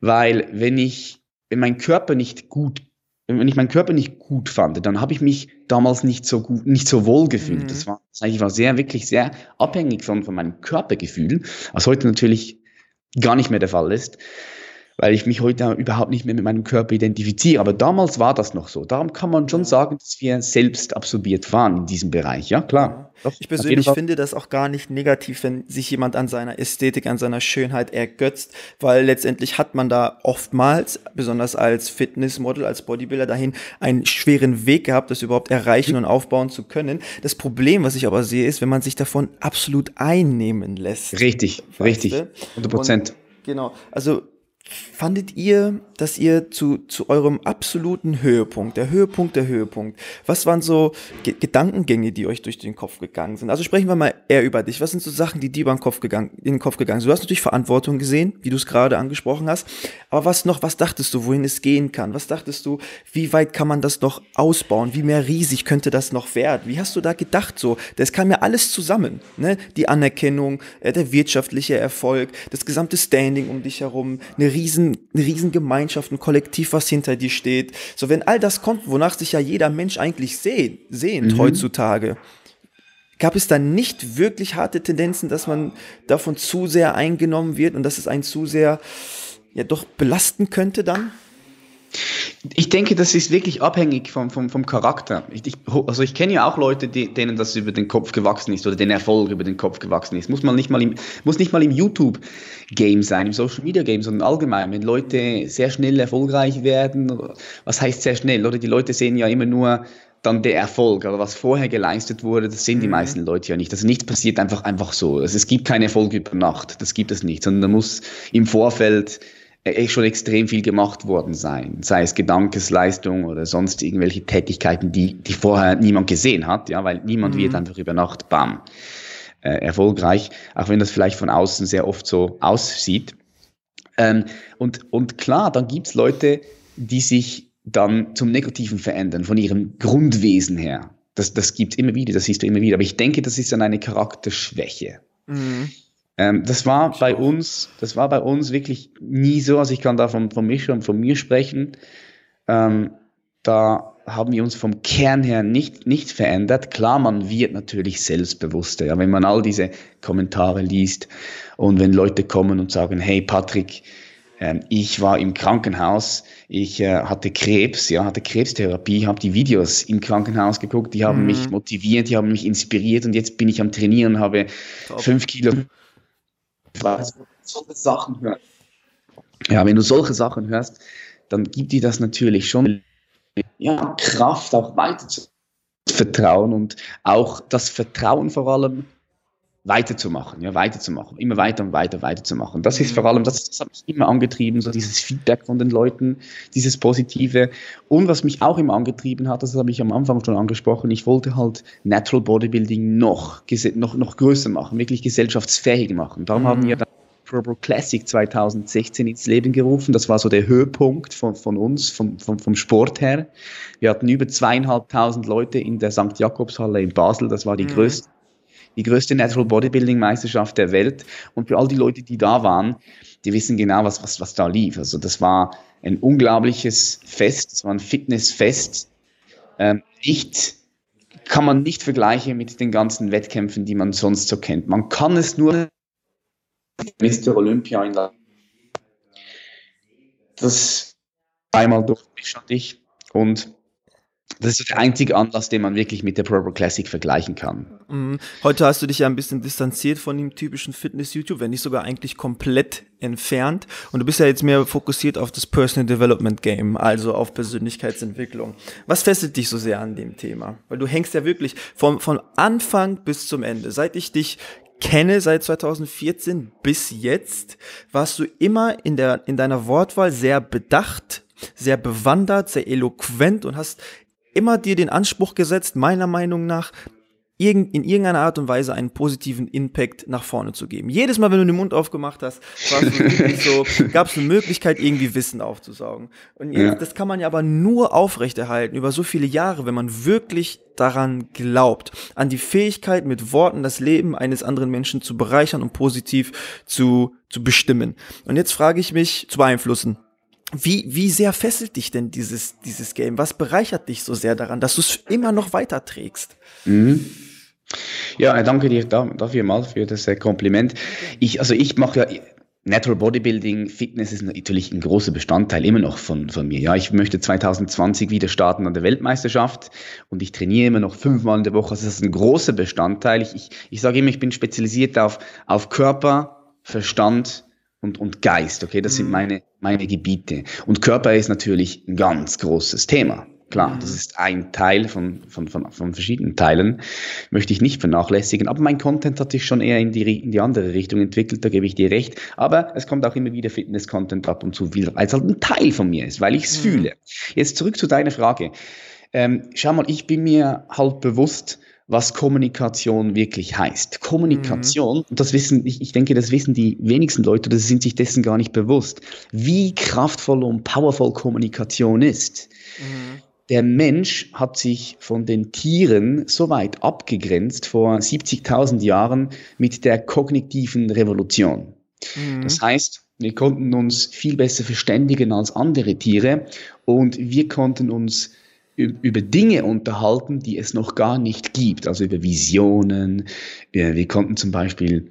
weil wenn ich, wenn mein Körper nicht gut wenn ich meinen Körper nicht gut fand, dann habe ich mich damals nicht so gut, nicht so wohl gefühlt. Mhm. Das war, ich war sehr, wirklich sehr abhängig von, von meinem Körpergefühl, was heute natürlich gar nicht mehr der Fall ist weil ich mich heute überhaupt nicht mehr mit meinem Körper identifiziere. Aber damals war das noch so. Darum kann man schon sagen, dass wir selbst absorbiert waren in diesem Bereich. Ja, klar. Doch, ich persönlich finde das auch gar nicht negativ, wenn sich jemand an seiner Ästhetik, an seiner Schönheit ergötzt, weil letztendlich hat man da oftmals, besonders als Fitnessmodel, als Bodybuilder dahin, einen schweren Weg gehabt, das überhaupt erreichen und aufbauen zu können. Das Problem, was ich aber sehe, ist, wenn man sich davon absolut einnehmen lässt. Richtig, richtig. 100 Prozent. Genau. Also fandet ihr, dass ihr zu, zu eurem absoluten Höhepunkt, der Höhepunkt, der Höhepunkt, was waren so G Gedankengänge, die euch durch den Kopf gegangen sind? Also sprechen wir mal eher über dich. Was sind so Sachen, die dir über den Kopf gegangen, in den Kopf gegangen sind? Du hast natürlich Verantwortung gesehen, wie du es gerade angesprochen hast. Aber was noch, was dachtest du, wohin es gehen kann? Was dachtest du, wie weit kann man das noch ausbauen? Wie mehr riesig könnte das noch werden? Wie hast du da gedacht so? Das kam ja alles zusammen, ne? Die Anerkennung, äh, der wirtschaftliche Erfolg, das gesamte Standing um dich herum, eine riesen, riesen Gemeinschaft, ein Kollektiv, was hinter dir steht. So, wenn all das kommt, wonach sich ja jeder Mensch eigentlich sehnt, sehnt mhm. heutzutage, gab es da nicht wirklich harte Tendenzen, dass man davon zu sehr eingenommen wird und dass es einen zu sehr, ja, doch belasten könnte dann? Ich denke, das ist wirklich abhängig vom, vom, vom Charakter. Ich, ich, also ich kenne ja auch Leute, die, denen das über den Kopf gewachsen ist oder den Erfolg über den Kopf gewachsen ist. Muss man nicht mal im, muss nicht mal im YouTube-Game sein, im Social-Media-Game, sondern allgemein. Wenn Leute sehr schnell erfolgreich werden, was heißt sehr schnell? Oder die Leute sehen ja immer nur dann der Erfolg, aber was vorher geleistet wurde, das sehen die mhm. meisten Leute ja nicht. Also nichts passiert einfach, einfach so. Also es gibt keinen Erfolg über Nacht, das gibt es nicht, sondern da muss im Vorfeld echt schon extrem viel gemacht worden sein, sei es Gedankesleistung oder sonst irgendwelche Tätigkeiten, die, die vorher niemand gesehen hat, ja, weil niemand mhm. wird einfach über Nacht, bam, äh, erfolgreich, auch wenn das vielleicht von außen sehr oft so aussieht. Ähm, und, und klar, dann gibt's Leute, die sich dann zum Negativen verändern, von ihrem Grundwesen her. Das, das gibt's immer wieder, das siehst du immer wieder. Aber ich denke, das ist dann eine Charakterschwäche. Mhm. Ähm, das war bei uns, das war bei uns wirklich nie so. Also ich kann da von, von mich und von mir sprechen. Ähm, da haben wir uns vom Kern her nicht, nicht verändert. Klar, man wird natürlich selbstbewusster. Ja, wenn man all diese Kommentare liest und wenn Leute kommen und sagen, hey Patrick, ähm, ich war im Krankenhaus, ich äh, hatte Krebs, ja, hatte Krebstherapie, habe die Videos im Krankenhaus geguckt, die haben mhm. mich motiviert, die haben mich inspiriert und jetzt bin ich am Trainieren, habe Top. fünf Kilo weiß, solche Sachen hörst. Ja, wenn du solche Sachen hörst, dann gibt dir das natürlich schon ja, Kraft, auch weiter zu vertrauen und auch das Vertrauen vor allem weiterzumachen, ja, weiterzumachen, immer weiter und weiter weiterzumachen. Das ist vor allem, das, das hat mich immer angetrieben, so dieses Feedback von den Leuten, dieses Positive. Und was mich auch immer angetrieben hat, das habe ich am Anfang schon angesprochen, ich wollte halt Natural Bodybuilding noch, noch, noch größer machen, wirklich gesellschaftsfähig machen. Darum mhm. haben wir Pro Classic 2016 ins Leben gerufen. Das war so der Höhepunkt von, von uns, vom, vom, vom Sport her. Wir hatten über zweieinhalbtausend Leute in der St. Jakobshalle in Basel. Das war die mhm. größte die größte Natural Bodybuilding Meisterschaft der Welt. Und für all die Leute, die da waren, die wissen genau, was, was, was da lief. Also das war ein unglaubliches Fest, es war ein Fitnessfest. Ähm, nicht, kann man nicht vergleichen mit den ganzen Wettkämpfen, die man sonst so kennt. Man kann es nur Mr. Olympia in das einmal durchmischen ich und das ist der einzige Anlass, den man wirklich mit der Pro Classic vergleichen kann. Mhm. Heute hast du dich ja ein bisschen distanziert von dem typischen Fitness-YouTube, wenn nicht sogar eigentlich komplett entfernt. Und du bist ja jetzt mehr fokussiert auf das Personal Development Game, also auf Persönlichkeitsentwicklung. Was fesselt dich so sehr an dem Thema? Weil du hängst ja wirklich vom, von Anfang bis zum Ende. Seit ich dich kenne seit 2014 bis jetzt, warst du immer in der, in deiner Wortwahl sehr bedacht, sehr bewandert, sehr eloquent und hast immer dir den Anspruch gesetzt, meiner Meinung nach, in irgendeiner Art und Weise einen positiven Impact nach vorne zu geben. Jedes Mal, wenn du den Mund aufgemacht hast, so, [laughs] gab es eine Möglichkeit, irgendwie Wissen aufzusaugen. Und jetzt, ja. das kann man ja aber nur aufrechterhalten über so viele Jahre, wenn man wirklich daran glaubt, an die Fähigkeit, mit Worten das Leben eines anderen Menschen zu bereichern und positiv zu, zu bestimmen. Und jetzt frage ich mich, zu beeinflussen. Wie, wie sehr fesselt dich denn dieses, dieses Game? Was bereichert dich so sehr daran, dass du es immer noch weiterträgst? Mhm. Ja, danke dir dafür mal für das äh, Kompliment. Ich, also ich mache ja Natural Bodybuilding, Fitness ist natürlich ein großer Bestandteil immer noch von, von mir. Ja, ich möchte 2020 wieder starten an der Weltmeisterschaft und ich trainiere immer noch fünfmal in der Woche. Also das ist ein großer Bestandteil. Ich, ich, ich sage immer, ich bin spezialisiert auf, auf Körper, Verstand und, und Geist. Okay, das sind mhm. meine, meine Gebiete. Und Körper ist natürlich ein ganz großes Thema. Klar, das mhm. ist ein Teil von, von, von, von verschiedenen Teilen, möchte ich nicht vernachlässigen. Aber mein Content hat sich schon eher in die, in die andere Richtung entwickelt, da gebe ich dir recht. Aber es kommt auch immer wieder Fitness-Content ab und zu, weil es halt ein Teil von mir ist, weil ich es mhm. fühle. Jetzt zurück zu deiner Frage. Ähm, schau mal, ich bin mir halt bewusst, was Kommunikation wirklich heißt. Kommunikation, mhm. das wissen, ich, ich denke, das wissen die wenigsten Leute, oder sind sich dessen gar nicht bewusst, wie kraftvoll und powerful Kommunikation ist. Mhm. Der Mensch hat sich von den Tieren so weit abgegrenzt vor 70.000 Jahren mit der kognitiven Revolution. Mhm. Das heißt, wir konnten uns viel besser verständigen als andere Tiere und wir konnten uns über Dinge unterhalten, die es noch gar nicht gibt, also über Visionen. Wir konnten zum Beispiel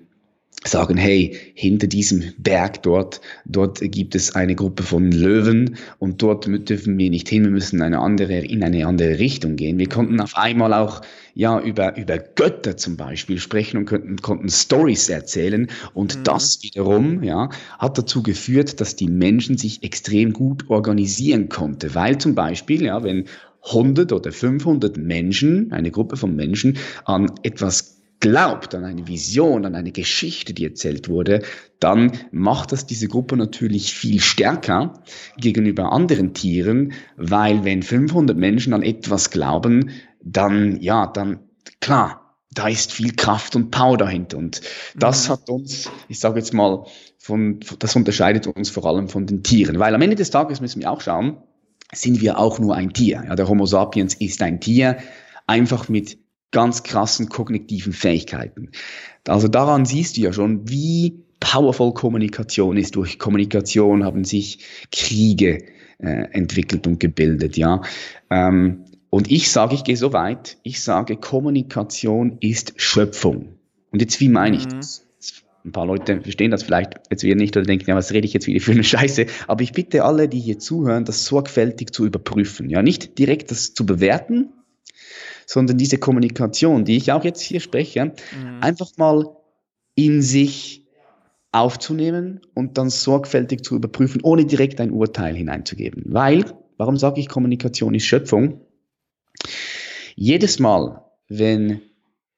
sagen, hey, hinter diesem Berg dort, dort gibt es eine Gruppe von Löwen und dort dürfen wir nicht hin, wir müssen eine andere, in eine andere Richtung gehen. Wir konnten auf einmal auch ja über, über Götter zum Beispiel sprechen und konnten, konnten Stories erzählen und mhm. das wiederum ja, hat dazu geführt, dass die Menschen sich extrem gut organisieren konnten, weil zum Beispiel, ja, wenn 100 oder 500 Menschen, eine Gruppe von Menschen an etwas glaubt, an eine Vision, an eine Geschichte, die erzählt wurde, dann macht das diese Gruppe natürlich viel stärker gegenüber anderen Tieren, weil wenn 500 Menschen an etwas glauben, dann, ja, dann, klar, da ist viel Kraft und Power dahinter. Und das mhm. hat uns, ich sage jetzt mal, von, das unterscheidet uns vor allem von den Tieren. Weil am Ende des Tages müssen wir auch schauen, sind wir auch nur ein Tier. Ja, der Homo sapiens ist ein Tier, einfach mit ganz krassen kognitiven Fähigkeiten. Also daran siehst du ja schon, wie powerful Kommunikation ist. Durch Kommunikation haben sich Kriege äh, entwickelt und gebildet. Ja, ähm, und ich sage, ich gehe so weit. Ich sage, Kommunikation ist Schöpfung. Und jetzt wie meine ich mhm. das? Ein paar Leute verstehen das vielleicht jetzt wieder nicht oder denken, ja, was rede ich jetzt wieder für eine Scheiße? Aber ich bitte alle, die hier zuhören, das sorgfältig zu überprüfen. Ja, nicht direkt das zu bewerten, sondern diese Kommunikation, die ich auch jetzt hier spreche, mhm. einfach mal in sich aufzunehmen und dann sorgfältig zu überprüfen, ohne direkt ein Urteil hineinzugeben. Weil, warum sage ich, Kommunikation ist Schöpfung? Jedes Mal, wenn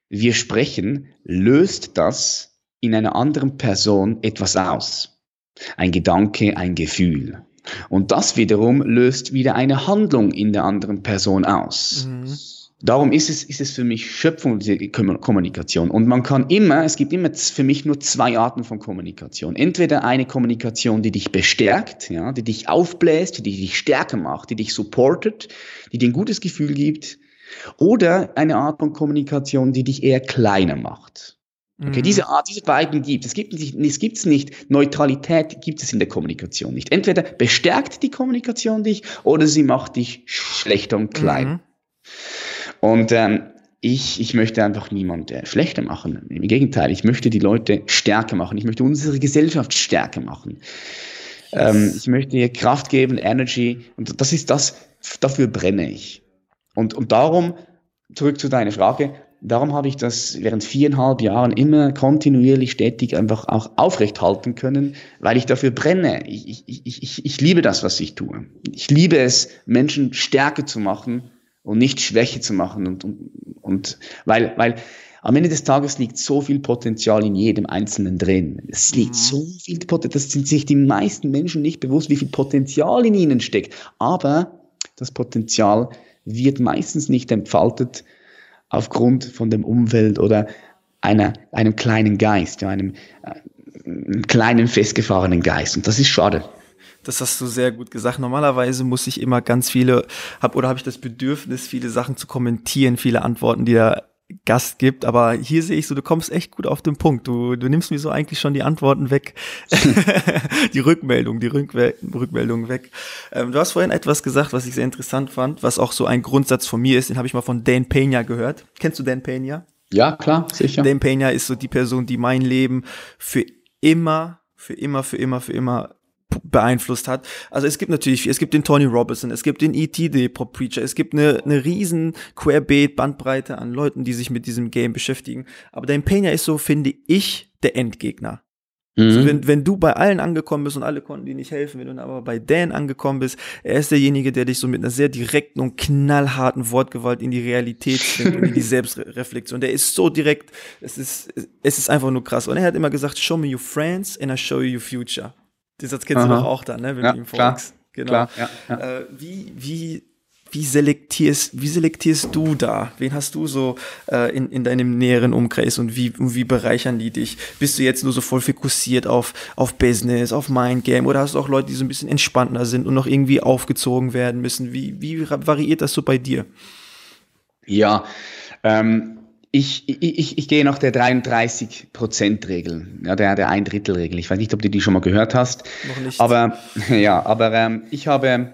wir sprechen, löst das in einer anderen Person etwas aus. Ein Gedanke, ein Gefühl. Und das wiederum löst wieder eine Handlung in der anderen Person aus. Mhm. Darum ist es, ist es für mich Schöpfung, diese Kommunikation. Und man kann immer, es gibt immer für mich nur zwei Arten von Kommunikation. Entweder eine Kommunikation, die dich bestärkt, ja, die dich aufbläst, die dich stärker macht, die dich supportet, die dir ein gutes Gefühl gibt. Oder eine Art von Kommunikation, die dich eher kleiner macht. Okay, diese Art, diese beiden gibt es. Gibt es gibt es nicht. Neutralität gibt es in der Kommunikation nicht. Entweder bestärkt die Kommunikation dich oder sie macht dich schlechter und klein. Mhm. Und ähm, ich, ich möchte einfach niemand äh, schlechter machen. Im Gegenteil, ich möchte die Leute stärker machen. Ich möchte unsere Gesellschaft stärker machen. Ähm, ich möchte ihr Kraft geben, Energy. Und das ist das, dafür brenne ich. Und, und darum, zurück zu deiner Frage, darum habe ich das während viereinhalb Jahren immer kontinuierlich, stetig einfach auch aufrecht halten können, weil ich dafür brenne. Ich, ich, ich, ich liebe das, was ich tue. Ich liebe es, Menschen stärker zu machen und nicht Schwäche zu machen. Und, und, und weil, weil am Ende des Tages liegt so viel Potenzial in jedem Einzelnen drin. Es liegt mhm. so viel Potenzial, das sind sich die meisten Menschen nicht bewusst, wie viel Potenzial in ihnen steckt. Aber das Potenzial wird meistens nicht entfaltet aufgrund von dem Umfeld oder einer, einem kleinen Geist, einem, einem äh, kleinen festgefahrenen Geist. Und das ist schade. Das hast du sehr gut gesagt. Normalerweise muss ich immer ganz viele, hab, oder habe ich das Bedürfnis, viele Sachen zu kommentieren, viele Antworten, die der Gast gibt. Aber hier sehe ich so, du kommst echt gut auf den Punkt. Du, du nimmst mir so eigentlich schon die Antworten weg, [laughs] die Rückmeldung, die Rückme Rückmeldung weg. Ähm, du hast vorhin etwas gesagt, was ich sehr interessant fand, was auch so ein Grundsatz von mir ist. Den habe ich mal von Dan Pena gehört. Kennst du Dan Pena? Ja, klar, sicher. Dan Pena ist so die Person, die mein Leben für immer, für immer, für immer, für immer beeinflusst hat. Also es gibt natürlich, es gibt den Tony Robinson, es gibt den E.T. The Pop Preacher, es gibt eine, eine riesen Querbeet Bandbreite an Leuten, die sich mit diesem Game beschäftigen. Aber dein Pena ist so, finde ich, der Endgegner. Mhm. Also wenn, wenn du bei allen angekommen bist und alle konnten dir nicht helfen, wenn du aber bei Dan angekommen bist, er ist derjenige, der dich so mit einer sehr direkten und knallharten Wortgewalt in die Realität zwingt und in die [laughs] Selbstreflexion. Der ist so direkt, es ist, es ist einfach nur krass. Und er hat immer gesagt, show me your friends and I show you your future. Den Satz kennst Aha. du doch auch dann, ne, wenn ja, du ihm folgst. Genau. Klar, ja, ja. Äh, wie, wie, wie selektierst, wie selektierst du da? Wen hast du so äh, in, in deinem näheren Umkreis und wie, wie bereichern die dich? Bist du jetzt nur so voll fokussiert auf, auf Business, auf Mindgame oder hast du auch Leute, die so ein bisschen entspannter sind und noch irgendwie aufgezogen werden müssen? Wie, wie variiert das so bei dir? Ja, ähm, ich, ich, ich gehe nach der 33%-Regel, ja, der, der Ein-Drittel-Regel. Ich weiß nicht, ob du die schon mal gehört hast. Noch nicht. Aber, [laughs] ja, aber ähm, ich habe,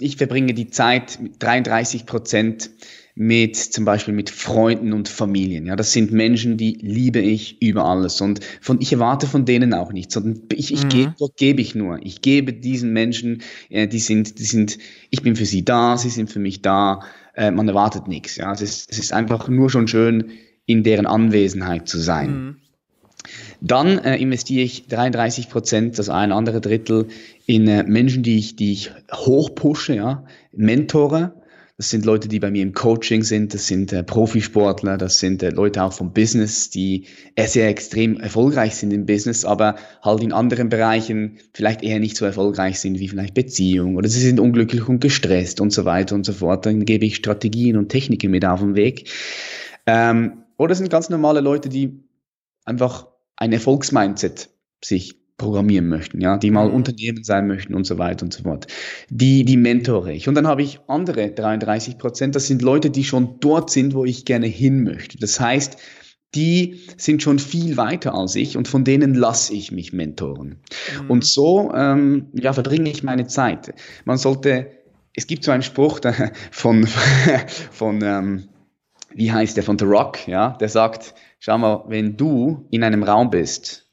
ich verbringe die Zeit mit 33 Prozent mit zum Beispiel mit Freunden und Familien. Ja, das sind Menschen, die liebe ich über alles und von ich erwarte von denen auch nichts, sondern ich, ich mhm. gebe, dort gebe ich nur. Ich gebe diesen Menschen, äh, die sind, die sind, ich bin für sie da, sie sind für mich da äh, man erwartet nichts. Ja, es ist, es ist einfach nur schon schön, in deren Anwesenheit zu sein. Mhm. Dann äh, investiere ich 33 Prozent, das ein andere Drittel, in äh, Menschen, die ich, die ich hochpushe, ja, Mentore. Das sind Leute, die bei mir im Coaching sind, das sind äh, Profisportler, das sind äh, Leute auch vom Business, die äh, sehr extrem erfolgreich sind im Business, aber halt in anderen Bereichen vielleicht eher nicht so erfolgreich sind wie vielleicht Beziehung oder sie sind unglücklich und gestresst und so weiter und so fort. Dann gebe ich Strategien und Techniken mit auf den Weg. Ähm, oder es sind ganz normale Leute, die einfach ein Erfolgsmindset sich programmieren möchten, ja, die mal mhm. Unternehmen sein möchten und so weiter und so fort. Die, die mentore ich. Und dann habe ich andere 33 Prozent, das sind Leute, die schon dort sind, wo ich gerne hin möchte. Das heißt, die sind schon viel weiter als ich und von denen lasse ich mich mentoren. Mhm. Und so ähm, ja, verbringe ich meine Zeit. Man sollte, es gibt so einen Spruch [laughs] von, [laughs] von ähm, wie heißt der, von The Rock, ja, der sagt, schau mal, wenn du in einem Raum bist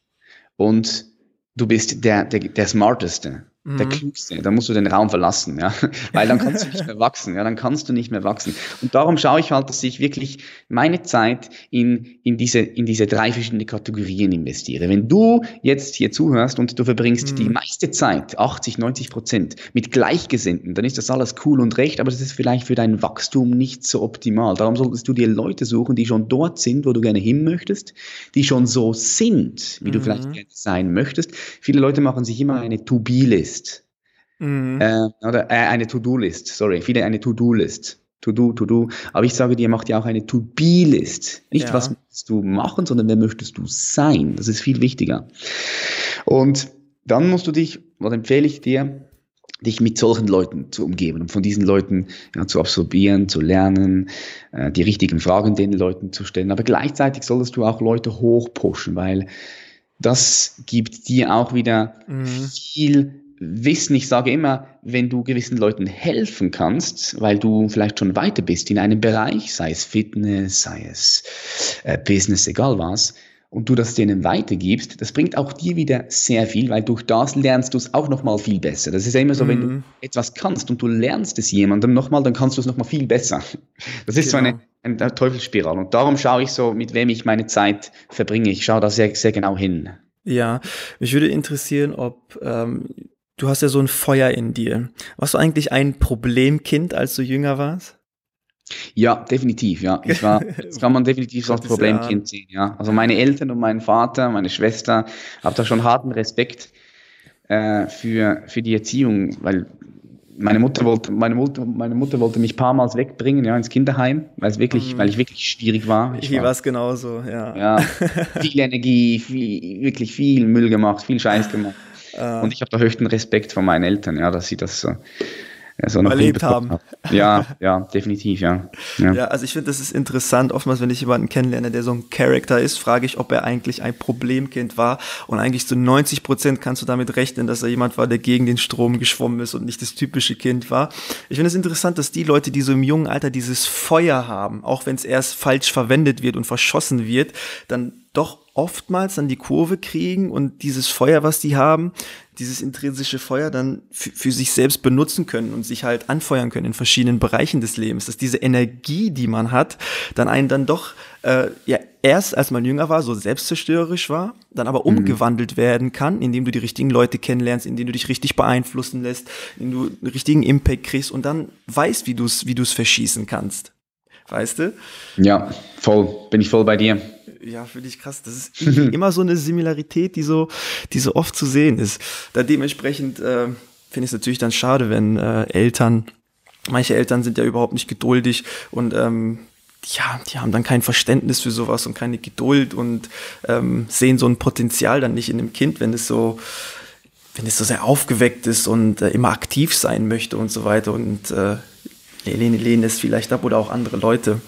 und du bist der, der, der Smarteste. Der Klügste, dann musst du den Raum verlassen, ja, [laughs] weil dann kannst du nicht mehr wachsen, ja, dann kannst du nicht mehr wachsen. Und darum schaue ich halt, dass ich wirklich meine Zeit in, in diese, in diese drei verschiedene Kategorien investiere. Wenn du jetzt hier zuhörst und du verbringst mhm. die meiste Zeit, 80, 90 Prozent, mit Gleichgesinnten, dann ist das alles cool und recht, aber das ist vielleicht für dein Wachstum nicht so optimal. Darum solltest du dir Leute suchen, die schon dort sind, wo du gerne hin möchtest, die schon so sind, wie mhm. du vielleicht gerne sein möchtest. Viele Leute machen sich immer eine To-Be-List. Mhm. Äh, oder äh, eine To-Do-List, sorry, viele eine To-Do-List. To-Do, To-Do. Aber ich sage dir, mach dir auch eine To-Be-List. Nicht, Ja. was möchtest du machen, sondern wer möchtest du sein. Das ist viel wichtiger. Und dann musst du dich, was empfehle ich dir, dich mit solchen Leuten zu umgeben und von diesen Leuten ja, zu absorbieren, zu lernen, äh, die richtigen Fragen den Leuten zu stellen. Aber gleichzeitig solltest du auch Leute hochpushen, weil das gibt dir auch wieder Mhm. viel Wissen. Ich sage immer, wenn du gewissen Leuten helfen kannst, weil du vielleicht schon weiter bist in einem Bereich, sei es Fitness, sei es äh, Business, egal was, und du das denen weitergibst, das bringt auch dir wieder sehr viel, weil durch das lernst du es auch nochmal viel besser. Das ist ja immer so, wenn du Mhm. etwas kannst und du lernst es jemandem nochmal, dann kannst du es nochmal viel besser. Das ist so Genau. eine, eine Teufelsspirale. Und darum schaue ich so, mit wem ich meine Zeit verbringe. Ich schaue da sehr, sehr genau hin. Ja, mich würde interessieren, ob ähm, du hast ja so ein Feuer in dir. Warst du eigentlich ein Problemkind, als du jünger warst? Ja, definitiv, ja. Ich war, [laughs] das kann man definitiv so als Problemkind sehen, ja. Also meine Eltern und mein Vater, meine Schwester, habe da schon harten Respekt äh, für, für die Erziehung, weil meine Mutter wollte, meine Mutter, meine Mutter wollte mich ein paar Mal wegbringen, ja, ins Kinderheim, weil es wirklich, Mhm. weil ich wirklich schwierig war. Ich war war es genauso, ja. ja, [laughs] viel Energie, viel, wirklich viel Müll gemacht, viel Scheiß gemacht. [laughs] Und ich habe da höchsten Respekt vor meinen Eltern, ja, dass sie das so, ja, so noch Erlebt hinbekommen haben. Ja, ja, definitiv, ja. ja. Ja, also ich finde, das ist interessant. Oftmals, wenn ich jemanden kennenlerne, der so ein Charakter ist, frage ich, ob er eigentlich ein Problemkind war. Und eigentlich zu 90 Prozent kannst du damit rechnen, dass er jemand war, der gegen den Strom geschwommen ist und nicht das typische Kind war. Ich finde es interessant, dass die Leute, die so im jungen Alter dieses Feuer haben, auch wenn es erst falsch verwendet wird und verschossen wird, dann doch oftmals dann die Kurve kriegen und dieses Feuer, was die haben, dieses intrinsische Feuer dann für, für sich selbst benutzen können und sich halt anfeuern können in verschiedenen Bereichen des Lebens. Dass diese Energie, die man hat, dann einen dann doch äh, ja erst als man jünger war, so selbstzerstörerisch war, dann aber umgewandelt werden kann, indem du die richtigen Leute kennenlernst, indem du dich richtig beeinflussen lässt, indem du einen richtigen Impact kriegst und dann weißt, wie du es wie du's verschießen kannst. Weißt du? Ja, voll, bin ich voll bei dir. Ja, finde ich krass. Das ist [laughs] immer so eine Similarität, die so, die so oft zu sehen ist. Da dementsprechend äh, finde ich es natürlich dann schade, wenn äh, Eltern, manche Eltern sind ja überhaupt nicht geduldig und ähm, ja, die haben dann kein Verständnis für sowas und keine Geduld und ähm, sehen so ein Potenzial dann nicht in dem Kind, wenn es so, wenn es so sehr aufgeweckt ist und äh, immer aktiv sein möchte und so weiter und äh, lehnen, lehnen es vielleicht ab oder auch andere Leute.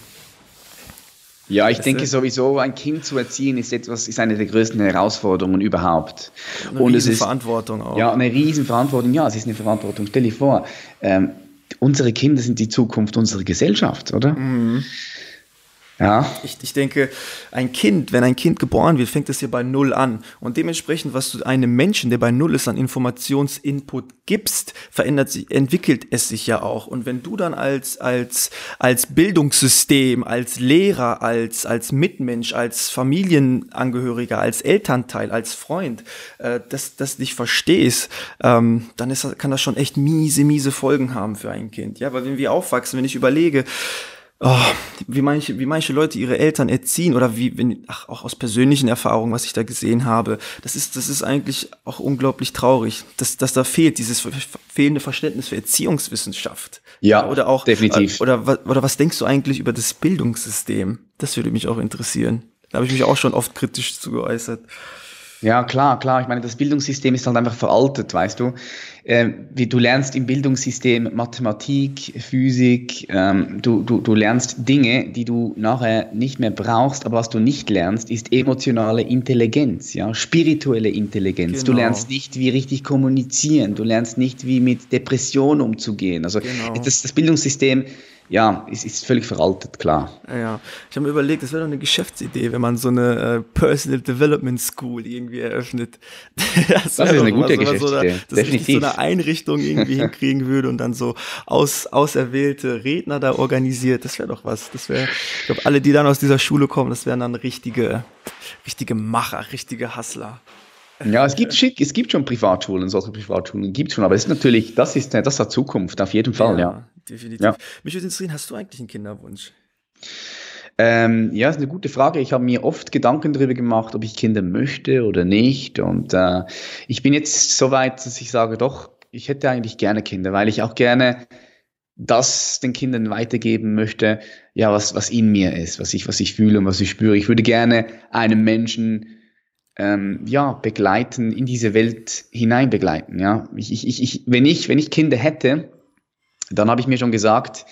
Ja, ich Weißt denke du? sowieso, ein Kind zu erziehen ist etwas, ist eine der größten Herausforderungen überhaupt. Eine Und es ist Verantwortung auch. ja eine Riesenverantwortung. Ja, es ist eine Verantwortung. Stell dir vor, ähm, unsere Kinder sind die Zukunft unserer Gesellschaft, oder? Mhm. Ja, Ich, ich denke, ein Kind, wenn ein Kind geboren wird, fängt es ja bei Null an. Und dementsprechend, was du einem Menschen, der bei Null ist, an Informationsinput gibst, verändert sich, entwickelt es sich ja auch. Und wenn du dann als, als, als Bildungssystem, als Lehrer, als, als Mitmensch, als Familienangehöriger, als Elternteil, als Freund, äh, das, das nicht verstehst, ähm, dann ist, kann das schon echt miese, miese Folgen haben für ein Kind. Ja, weil wenn wir aufwachsen, wenn ich überlege, Oh, wie manche, wie manche Leute ihre Eltern erziehen oder wie, wenn, ach, auch aus persönlichen Erfahrungen, was ich da gesehen habe, das ist, das ist eigentlich auch unglaublich traurig, dass, dass da fehlt, dieses fe- fehlende Verständnis für Erziehungswissenschaft. Ja, oder auch, definitiv. äh, Oder, wa- oder was denkst du eigentlich über das Bildungssystem? Das würde mich auch interessieren. Da habe ich mich auch schon oft kritisch zu geäußert. Ja, klar, klar. Ich meine, das Bildungssystem ist halt einfach veraltet, weißt du. Ähm, wie, du lernst im Bildungssystem Mathematik, Physik, ähm, du, du, du lernst Dinge, die du nachher nicht mehr brauchst, aber was du nicht lernst, ist emotionale Intelligenz, ja, spirituelle Intelligenz. Du Genau. lernst nicht, wie richtig kommunizieren, du lernst nicht, wie mit Depressionen umzugehen. Also Genau. das, das Bildungssystem, ja, ist, ist völlig veraltet, klar. Ja, ja. Ich habe mir überlegt, das wäre doch eine Geschäftsidee, wenn man so eine äh, Personal Development School irgendwie eröffnet. [laughs] Das, wär ist eine gute was, oder Geschäftsidee, dass richtig so definitiv. eine Einrichtung irgendwie [laughs] hinkriegen würde und dann so aus, auserwählte Redner da organisiert. Das wäre doch was. Das wäre, ich glaube, alle, die dann aus dieser Schule kommen, das wären dann richtige, richtige Macher, richtige Hustler. Ja, es gibt, es gibt schon Privatschulen, solche Privatschulen gibt es schon, aber es ist natürlich, das ist, das hat Zukunft, auf jeden Fall, ja. Definitiv. Ja. Mich würde interessieren, hast du eigentlich einen Kinderwunsch? Ähm, ja, ist eine gute Frage. Ich habe mir oft Gedanken darüber gemacht, ob ich Kinder möchte oder nicht. Und äh, ich bin jetzt so weit, dass ich sage, doch, ich hätte eigentlich gerne Kinder, weil ich auch gerne das den Kindern weitergeben möchte, ja, was, was in mir ist, was ich, was ich fühle und was ich spüre. Ich würde gerne einem Menschen ähm, ja, begleiten, in diese Welt hinein begleiten. Ja? Ich, ich, ich, wenn, ich, wenn ich Kinder hätte, dann habe ich mir schon gesagt,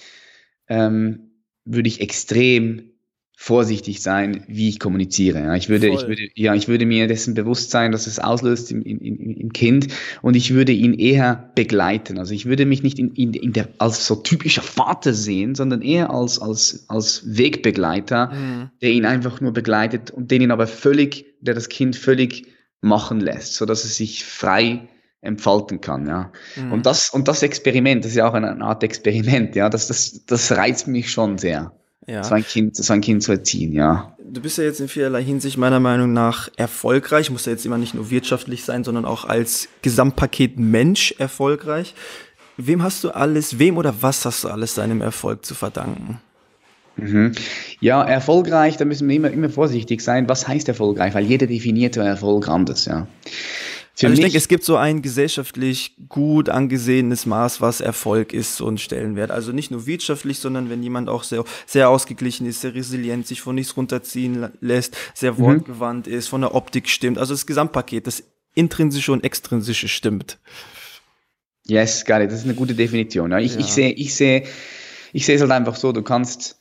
ähm, würde ich extrem vorsichtig sein, wie ich kommuniziere. Ja, ich würde, Voll. ich würde, ja, ich würde mir dessen bewusst sein, dass es auslöst im, im, im Kind und ich würde ihn eher begleiten. Also ich würde mich nicht in, in, in der, als so typischer Vater sehen, sondern eher als, als, als Wegbegleiter, mhm. der ihn einfach nur begleitet und den ihn aber völlig, der das Kind völlig machen lässt, so dass es sich frei entfalten kann, ja. Mhm. Und das, und das Experiment, das ist ja auch eine, eine Art Experiment, ja, das, das, das reizt mich schon sehr ja. so, ein kind, so ein Kind zu erziehen, ja. Du bist ja jetzt in vielerlei Hinsicht meiner Meinung nach erfolgreich, muss ja jetzt immer nicht nur wirtschaftlich sein, sondern auch als Gesamtpaket Mensch erfolgreich. Wem hast du alles, wem oder was hast du alles deinem Erfolg zu verdanken? Mhm. Ja, erfolgreich, da müssen wir immer, immer vorsichtig sein. Was heißt erfolgreich? Weil jeder definiert Erfolg anders, ja. Für also ich denke, es gibt so ein gesellschaftlich gut angesehenes Maß, was Erfolg ist und Stellenwert. Also nicht nur wirtschaftlich, sondern wenn jemand auch sehr, sehr ausgeglichen ist, sehr resilient, sich von nichts runterziehen lässt, sehr mhm. wortgewandt ist, von der Optik stimmt. Also das Gesamtpaket, das intrinsische und extrinsische stimmt. Yes, it. Das ist eine gute Definition. Ja, ich, ja. ich sehe, ich sehe, ich sehe es halt einfach so, du kannst,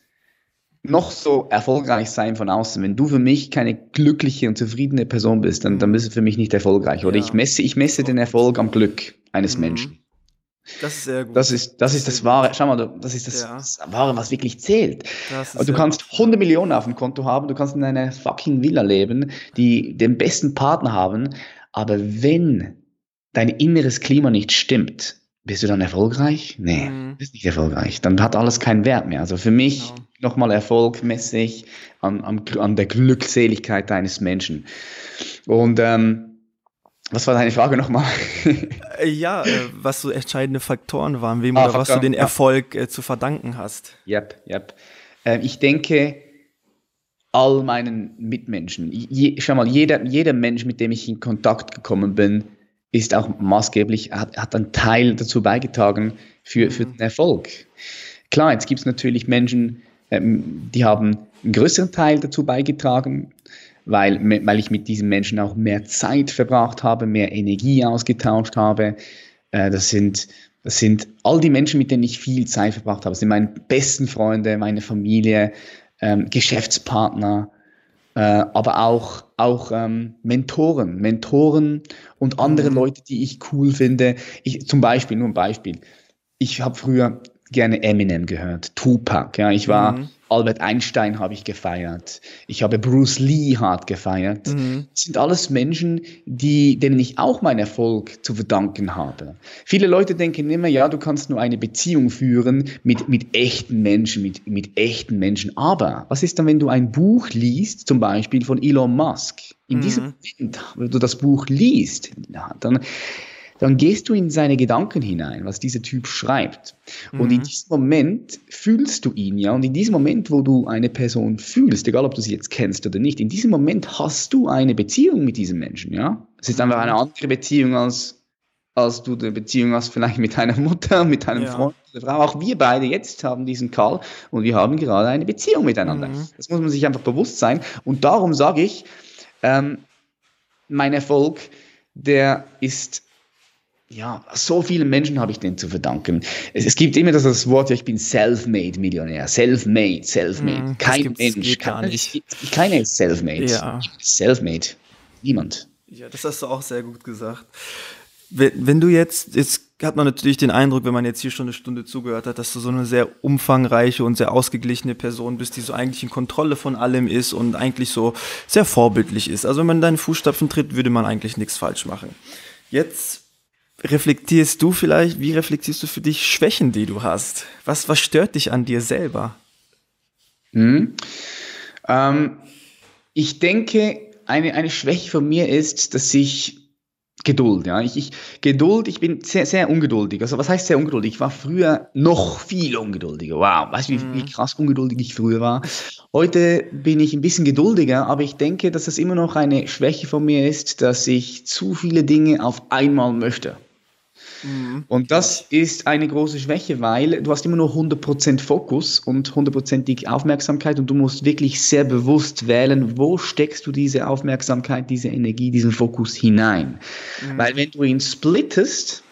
noch so erfolgreich sein von außen. Wenn du für mich keine glückliche und zufriedene Person bist, dann, dann bist du für mich nicht erfolgreich. Oder ja. ich messe, ich messe den Erfolg am Glück eines mhm. Menschen. Das ist sehr gut. Das ist das, ist das Wahre. Schau mal, das ist das, ja. das Wahre, was wirklich zählt. Du kannst 100 Millionen auf dem Konto haben, du kannst in einer fucking Villa leben, die den besten Partner haben, aber wenn dein inneres Klima nicht stimmt, bist du dann erfolgreich? Nee, mhm. bist nicht erfolgreich. Dann hat alles keinen Wert mehr. Also für mich genau nochmal erfolgmäßig an, an, an der Glückseligkeit eines Menschen. Und ähm, was war deine Frage nochmal? Äh, ja, äh, was so entscheidende Faktoren waren, wem ah, oder Faktoren, was du den Erfolg äh, zu verdanken hast. Yep, yep. Äh, ich denke, all meinen Mitmenschen, je, schau mal, jeder, jeder Mensch, mit dem ich in Kontakt gekommen bin, ist auch maßgeblich, hat, hat einen Teil dazu beigetragen für, für mhm. den Erfolg. Klar, jetzt gibt es natürlich Menschen, ähm, die haben einen größeren Teil dazu beigetragen, weil, weil ich mit diesen Menschen auch mehr Zeit verbracht habe, mehr Energie ausgetauscht habe. Äh, das sind das sind all die Menschen, mit denen ich viel Zeit verbracht habe. Das sind meine besten Freunde, meine Familie, ähm, Geschäftspartner, äh, aber auch, auch ähm, Mentoren, Mentoren und andere mhm. Leute, die ich cool finde. Ich, zum Beispiel, nur ein Beispiel. Ich habe früher gerne Eminem gehört, Tupac. Ja, ich war mhm. Albert Einstein habe ich gefeiert. Ich habe Bruce Lee hart gefeiert. Mhm. Das sind alles Menschen, die, denen ich auch meinen Erfolg zu verdanken habe. Viele Leute denken immer, ja, du kannst nur eine Beziehung führen mit, mit echten Menschen, mit, mit echten Menschen. Aber was ist dann, wenn du ein Buch liest, zum Beispiel von Elon Musk? In mhm. diesem Moment, wenn du das Buch liest, dann dann gehst du in seine Gedanken hinein, was dieser Typ schreibt. Mhm. Und in mhm. diesem Moment fühlst du ihn, ja. Und in diesem Moment, wo du eine Person fühlst, egal ob du sie jetzt kennst oder nicht, in diesem Moment hast du eine Beziehung mit diesem Menschen, ja. Es ist einfach eine andere Beziehung als als du eine Beziehung hast, vielleicht mit deiner Mutter, mit deinem ja. Freund oder Frau. Auch wir beide jetzt haben diesen Karl und wir haben gerade eine Beziehung miteinander. Mhm. Das muss man sich einfach bewusst sein. Und darum sage ich, ähm, mein Erfolg, der ist ja, so vielen Menschen habe ich den zu verdanken. Es, es gibt immer das, das Wort, ja, ich bin self-made Millionär. Self-made, self-made. Mm, Kein Mensch. Kann, nicht. Keiner ist self-made. Ja. Self-made. Niemand. Ja, das hast du auch sehr gut gesagt. Wenn, wenn du jetzt, jetzt hat man natürlich den Eindruck, wenn man jetzt hier schon eine Stunde zugehört hat, dass du so eine sehr umfangreiche und sehr ausgeglichene Person bist, die so eigentlich in Kontrolle von allem ist und eigentlich so sehr vorbildlich ist. Also wenn man in deine Fußstapfen tritt, würde man eigentlich nichts falsch machen. Jetzt reflektierst du vielleicht, wie reflektierst du für dich Schwächen, die du hast? Was, was stört dich an dir selber? Hm. Ähm, ich denke, eine, eine Schwäche von mir ist, dass ich Geduld, ja. Ich, ich, Geduld, ich bin sehr, sehr ungeduldig. Also was heißt sehr ungeduldig? Ich war früher noch viel ungeduldiger. Wow, weißt du, wie, wie, krass ungeduldig ich früher war? Heute bin ich ein bisschen geduldiger, aber ich denke, dass es immer noch eine Schwäche von mir ist, dass ich zu viele Dinge auf einmal möchte. Mhm. Und das ist eine große Schwäche, weil du hast immer nur 100% Fokus und 100%ig Aufmerksamkeit und du musst wirklich sehr bewusst wählen, wo steckst du diese Aufmerksamkeit, diese Energie, diesen Fokus hinein. Mhm. Weil wenn du ihn splittest,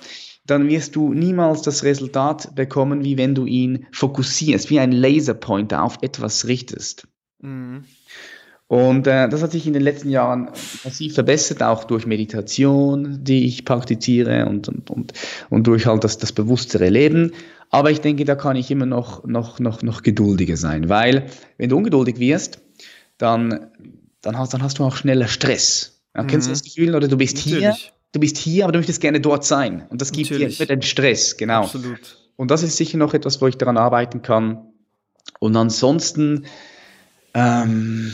dann wirst du niemals das Resultat bekommen, wie wenn du ihn fokussierst, wie ein Laserpointer auf etwas richtest. Mhm. Und äh, das hat sich in den letzten Jahren massiv verbessert, auch durch Meditation, die ich praktiziere und, und, und, und durch halt das, das bewusstere Leben. Aber ich denke, da kann ich immer noch, noch, noch, noch geduldiger sein, weil wenn du ungeduldig wirst, dann, dann, hast, dann hast du auch schneller Stress. Ja, mhm. Kennst du das Gefühl? Oder du bist Natürlich. hier, du bist hier, aber du möchtest gerne dort sein. Und das gibt Natürlich. dir den Stress, genau. Absolut. Und das ist sicher noch etwas, wo ich daran arbeiten kann. Und ansonsten, ähm,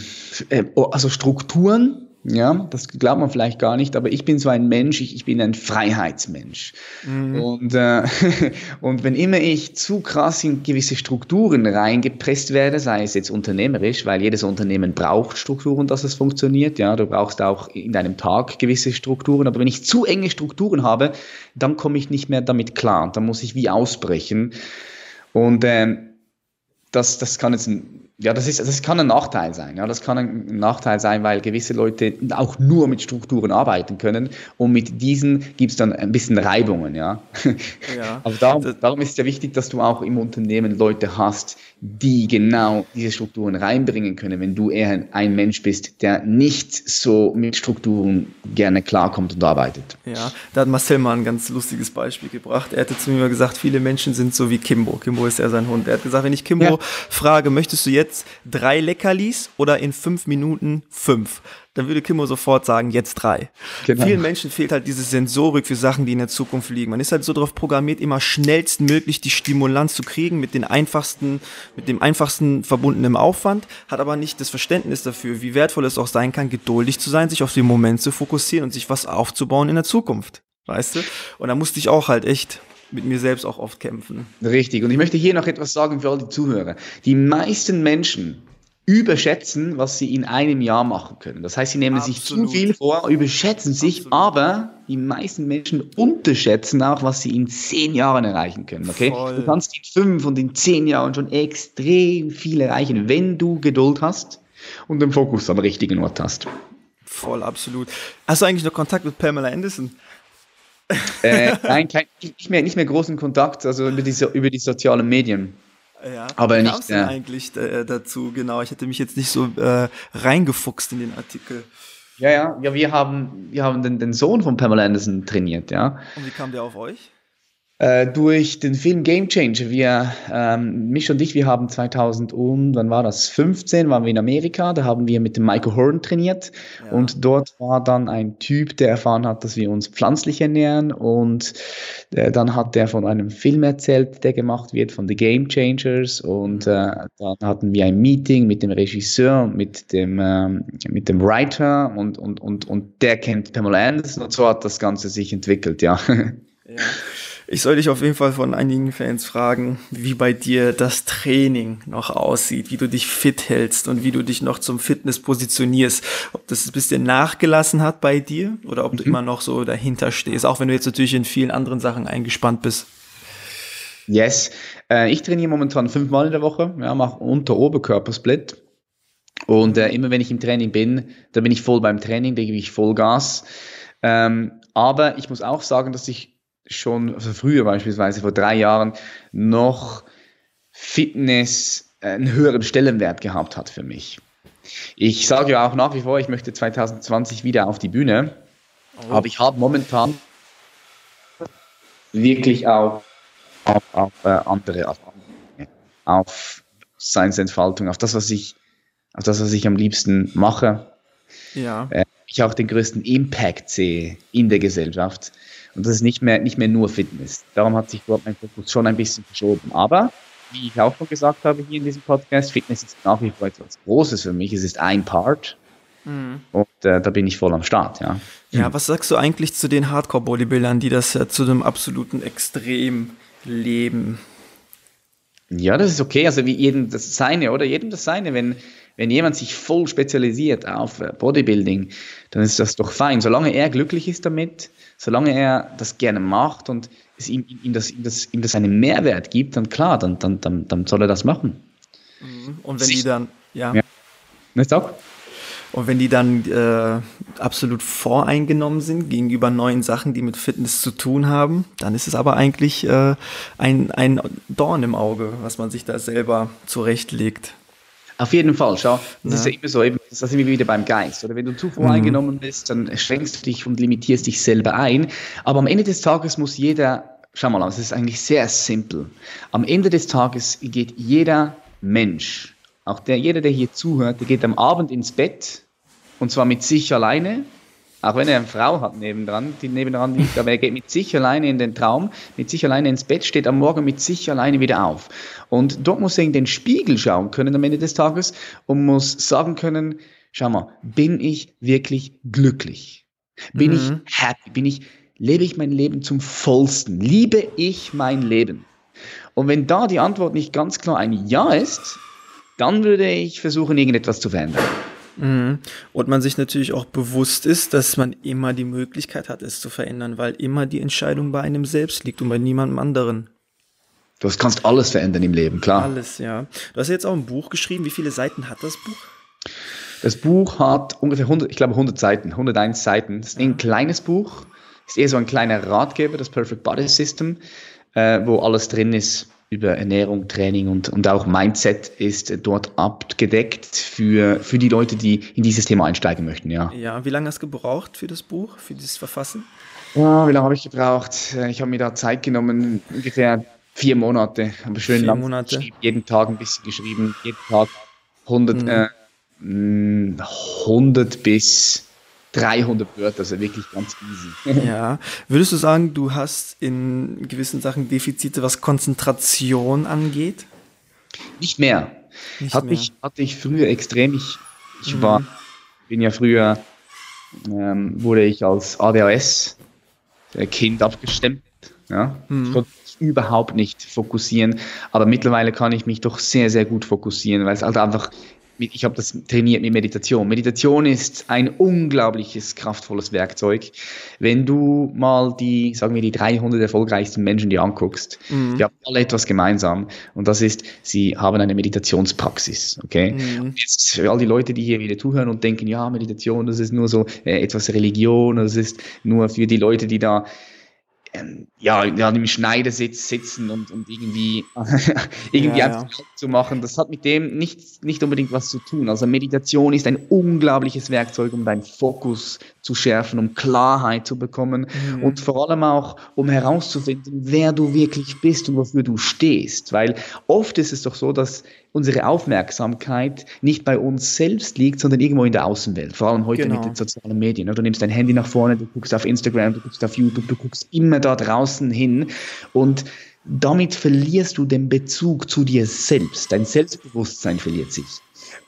äh, oh, also Strukturen, ja, das glaubt man vielleicht gar nicht, aber ich bin so ein Mensch, ich, ich bin ein Freiheitsmensch. Mhm. Und, äh, [laughs] und wenn immer ich zu krass in gewisse Strukturen reingepresst werde, sei es jetzt unternehmerisch, weil jedes Unternehmen braucht Strukturen, dass es funktioniert, ja, du brauchst auch in deinem Tag gewisse Strukturen, aber wenn ich zu enge Strukturen habe, dann komme ich nicht mehr damit klar, dann muss ich wie ausbrechen. Und ähm, das, das kann jetzt ein ja, das, ist, das kann ein Nachteil sein. Ja, das kann ein Nachteil sein, weil gewisse Leute auch nur mit Strukturen arbeiten können und mit diesen gibt es dann ein bisschen Reibungen. Ja. ja [laughs] Aber darum, darum ist es ja wichtig, dass du auch im Unternehmen Leute hast, die genau diese Strukturen reinbringen können, wenn du eher ein Mensch bist, der nicht so mit Strukturen gerne klarkommt und arbeitet. Ja, da hat Marcel mal ein ganz lustiges Beispiel gebracht. Er hatte zu mir gesagt, viele Menschen sind so wie Kimbo. Kimbo ist ja sein Hund. Er hat gesagt, wenn ich Kimbo ja. frage, möchtest du jetzt drei Leckerlis oder in fünf Minuten fünf? Dann würde Kimmo sofort sagen, jetzt drei. Genau. Vielen Menschen fehlt halt diese Sensorik für Sachen, die in der Zukunft liegen. Man ist halt so darauf programmiert, immer schnellstmöglich die Stimulanz zu kriegen mit den einfachsten, mit dem einfachsten verbundenen Aufwand, hat aber nicht das Verständnis dafür, wie wertvoll es auch sein kann, geduldig zu sein, sich auf den Moment zu fokussieren und sich was aufzubauen in der Zukunft. Weißt du? Und da musste ich auch halt echt mit mir selbst auch oft kämpfen. Richtig. Und ich möchte hier noch etwas sagen für all die Zuhörer. Die meisten Menschen, überschätzen, was sie in einem Jahr machen können. Das heißt, sie nehmen Absolut. sich zu viel vor, überschätzen sich, Absolut. aber die meisten Menschen unterschätzen auch, was sie in zehn Jahren erreichen können. Okay? Du kannst in fünf und in zehn Jahren schon extrem viel erreichen, wenn du Geduld hast und den Fokus am richtigen Ort hast. Voll, absolut. Hast du eigentlich noch Kontakt mit Pamela Anderson? äh, nein, kein, nicht, mehr, nicht mehr großen Kontakt, also über die, über die sozialen Medien. Ja, aber nicht ja. eigentlich äh, dazu, genau. Ich hätte mich jetzt nicht so äh, reingefuchst in den Artikel. Ja, ja, ja, wir haben, wir haben den, den Sohn von Pamela Anderson trainiert, ja. Und wie kam der auf euch? Äh, durch den Film Game Changer. Wir, ähm, mich und dich, wir haben 2000 und, wann war das? 15 waren wir in Amerika. Da haben wir mit dem Michael Horn trainiert. Ja. Und dort war dann ein Typ, der erfahren hat, dass wir uns pflanzlich ernähren. Und äh, dann hat der von einem Film erzählt, der gemacht wird, von The Game Changers. Und mhm. äh, dann hatten wir ein Meeting mit dem Regisseur und mit dem, ähm, mit dem Writer. Und, und, und, und der kennt Pamela Anderson. Und so hat das Ganze sich entwickelt, ja. Ja. [laughs] Ich soll dich auf jeden Fall von einigen Fans fragen, wie bei dir das Training noch aussieht, wie du dich fit hältst und wie du dich noch zum Fitness positionierst. Ob das ein bisschen nachgelassen hat bei dir oder ob mhm. du immer noch so dahinter stehst, auch wenn du jetzt natürlich in vielen anderen Sachen eingespannt bist. Yes, äh, ich trainiere momentan fünfmal in der Woche, ja, mache Unter-Oberkörpersplit. Und äh, immer wenn ich im Training bin, da bin ich voll beim Training, da gebe ich Vollgas. Ähm, aber ich muss auch sagen, dass ich schon, also früher beispielsweise vor drei Jahren, noch Fitness einen höheren Stellenwert gehabt hat für mich. Ich sage ja auch nach wie vor, ich möchte 2020 wieder auf die Bühne, oh. aber ich habe momentan wirklich auch auf, auf äh, andere, auf, auf Seinsentfaltung, auf das, was ich, auf das, was ich am liebsten mache. Ja. Äh, ich auch den größten Impact sehe in der Gesellschaft. Und das ist nicht mehr, nicht mehr nur Fitness. Darum hat sich dort mein Fokus schon ein bisschen verschoben. Aber, wie ich auch schon gesagt habe hier in diesem Podcast, Fitness ist nach wie vor etwas Großes für mich. Es ist ein Part. Mhm. Und äh, da bin ich voll am Start, ja. Ja, was sagst du eigentlich zu den Hardcore-Bodybuildern, die das ja zu einem absoluten Extrem leben? Ja, das ist okay. Also wie jedem das Seine, oder? Jedem das Seine. Wenn, wenn jemand sich voll spezialisiert auf äh, Bodybuilding, dann ist das doch fein. Solange er glücklich ist damit, solange er das gerne macht und es ihm, ihm, das, ihm, das, ihm das einen Mehrwert gibt, dann klar, dann, dann, dann, dann soll er das machen. Mhm. Und wenn die dann, ja. ja. Nicht auch? Und wenn die dann äh, absolut voreingenommen sind gegenüber neuen Sachen, die mit Fitness zu tun haben, dann ist es aber eigentlich äh, ein, ein Dorn im Auge, was man sich da selber zurechtlegt. Auf jeden Fall, schau, das ja. ist ja immer so, eben, das sind wir wieder beim Geist. Oder wenn du zu voreingenommen mhm. bist, dann schränkst du dich und limitierst dich selber ein. Aber am Ende des Tages muss jeder, schau mal, es ist eigentlich sehr simpel. Am Ende des Tages geht jeder Mensch auch der, jeder, der hier zuhört, der geht am Abend ins Bett und zwar mit sich alleine, auch wenn er eine Frau hat nebendran, die nebendran liegt, aber er geht mit sich alleine in den Traum, mit sich alleine ins Bett, steht am Morgen mit sich alleine wieder auf. Und dort muss er in den Spiegel schauen können am Ende des Tages und muss sagen können, schau mal, bin ich wirklich glücklich? Bin mhm. ich happy? Bin ich, lebe ich mein Leben zum vollsten? Liebe ich mein Leben? Und wenn da die Antwort nicht ganz klar ein Ja ist, dann würde ich versuchen, irgendetwas zu verändern. Mhm. Und man sich natürlich auch bewusst ist, dass man immer die Möglichkeit hat, es zu verändern, weil immer die Entscheidung bei einem selbst liegt und bei niemandem anderen. Du kannst alles verändern im Leben, klar. Alles, ja. Du hast jetzt auch ein Buch geschrieben. Wie viele Seiten hat das Buch? Das Buch hat ungefähr 100, ich glaube 100 Seiten, 101 Seiten. Das ist ein kleines Buch, ist eher so ein kleiner Ratgeber, das Perfect Body System, äh, wo alles drin ist über Ernährung, Training und, und auch Mindset ist dort abgedeckt für, für die Leute, die in dieses Thema einsteigen möchten. Ja, ja wie lange hast du gebraucht für das Buch, für dieses Verfassen? Ja, wie lange habe ich gebraucht? Ich habe mir da Zeit genommen, ungefähr vier Monate. Habe schön vier Monate. Jeden Tag ein bisschen geschrieben, jeden Tag 100, mhm. äh, 100 bis 300 Wörter, also wirklich ganz easy. [laughs] Ja. Würdest du sagen, du hast in gewissen Sachen Defizite, was Konzentration angeht? Nicht mehr. Nicht hatte, mehr. Ich, hatte ich früher extrem. Ich, ich mhm. war, bin ja früher, ähm, wurde ich als ADHS Kind abgestimmt. Ja? Mhm. Ich konnte überhaupt nicht fokussieren, aber mittlerweile kann ich mich doch sehr, sehr gut fokussieren, weil es halt einfach ich habe das trainiert mit Meditation. Meditation ist ein unglaubliches, kraftvolles Werkzeug. Wenn du mal die, sagen wir, die 300 erfolgreichsten Menschen dir anguckst, mhm. die haben alle etwas gemeinsam. Und das ist, sie haben eine Meditationspraxis. Okay? Mhm. Jetzt für all die Leute, die hier wieder zuhören und denken, ja, Meditation, das ist nur so äh, etwas Religion, das ist nur für die Leute, die da ähm, ja, ja, im Schneidersitz sitzen und, und irgendwie, [laughs] irgendwie ja, einfach ja. zu machen, das hat mit dem nicht, nicht unbedingt was zu tun. Also Meditation ist ein unglaubliches Werkzeug, um deinen Fokus zu schärfen, um Klarheit zu bekommen mhm. und vor allem auch, um herauszufinden, wer du wirklich bist und wofür du stehst. Weil oft ist es doch so, dass unsere Aufmerksamkeit nicht bei uns selbst liegt, sondern irgendwo in der Außenwelt. Vor allem heute genau. mit den sozialen Medien. Du nimmst dein Handy nach vorne, du guckst auf Instagram, du guckst auf YouTube, du guckst immer da draußen hin und damit verlierst du den Bezug zu dir selbst. Dein Selbstbewusstsein verliert sich.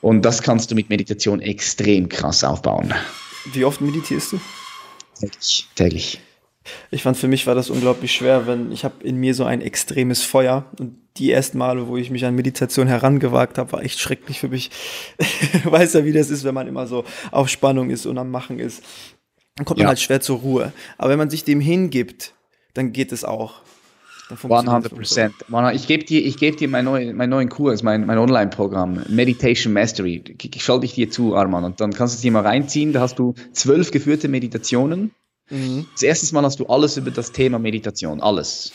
Und das kannst du mit Meditation extrem krass aufbauen. Wie oft meditierst du? Täglich. täglich. Ich fand, für mich war das unglaublich schwer, wenn ich habe in mir so ein extremes Feuer und die ersten Male, wo ich mich an Meditation herangewagt habe, war echt schrecklich für mich. [laughs] Weiß ja, wie das ist, wenn man immer so auf Spannung ist und am Machen ist. Dann kommt ja. man halt schwer zur Ruhe. Aber wenn man sich dem hingibt, dann geht es auch. 100 Prozent. Ich gebe dir, ich geb dir meinen neuen, meinen neuen Kurs, mein, mein Online-Programm, Meditation Mastery. Ich schalte dich dir zu, Arman, und dann kannst du es dir mal reinziehen. Da hast du zwölf geführte Meditationen. Mhm. Das erste Mal hast du alles über das Thema Meditation, alles.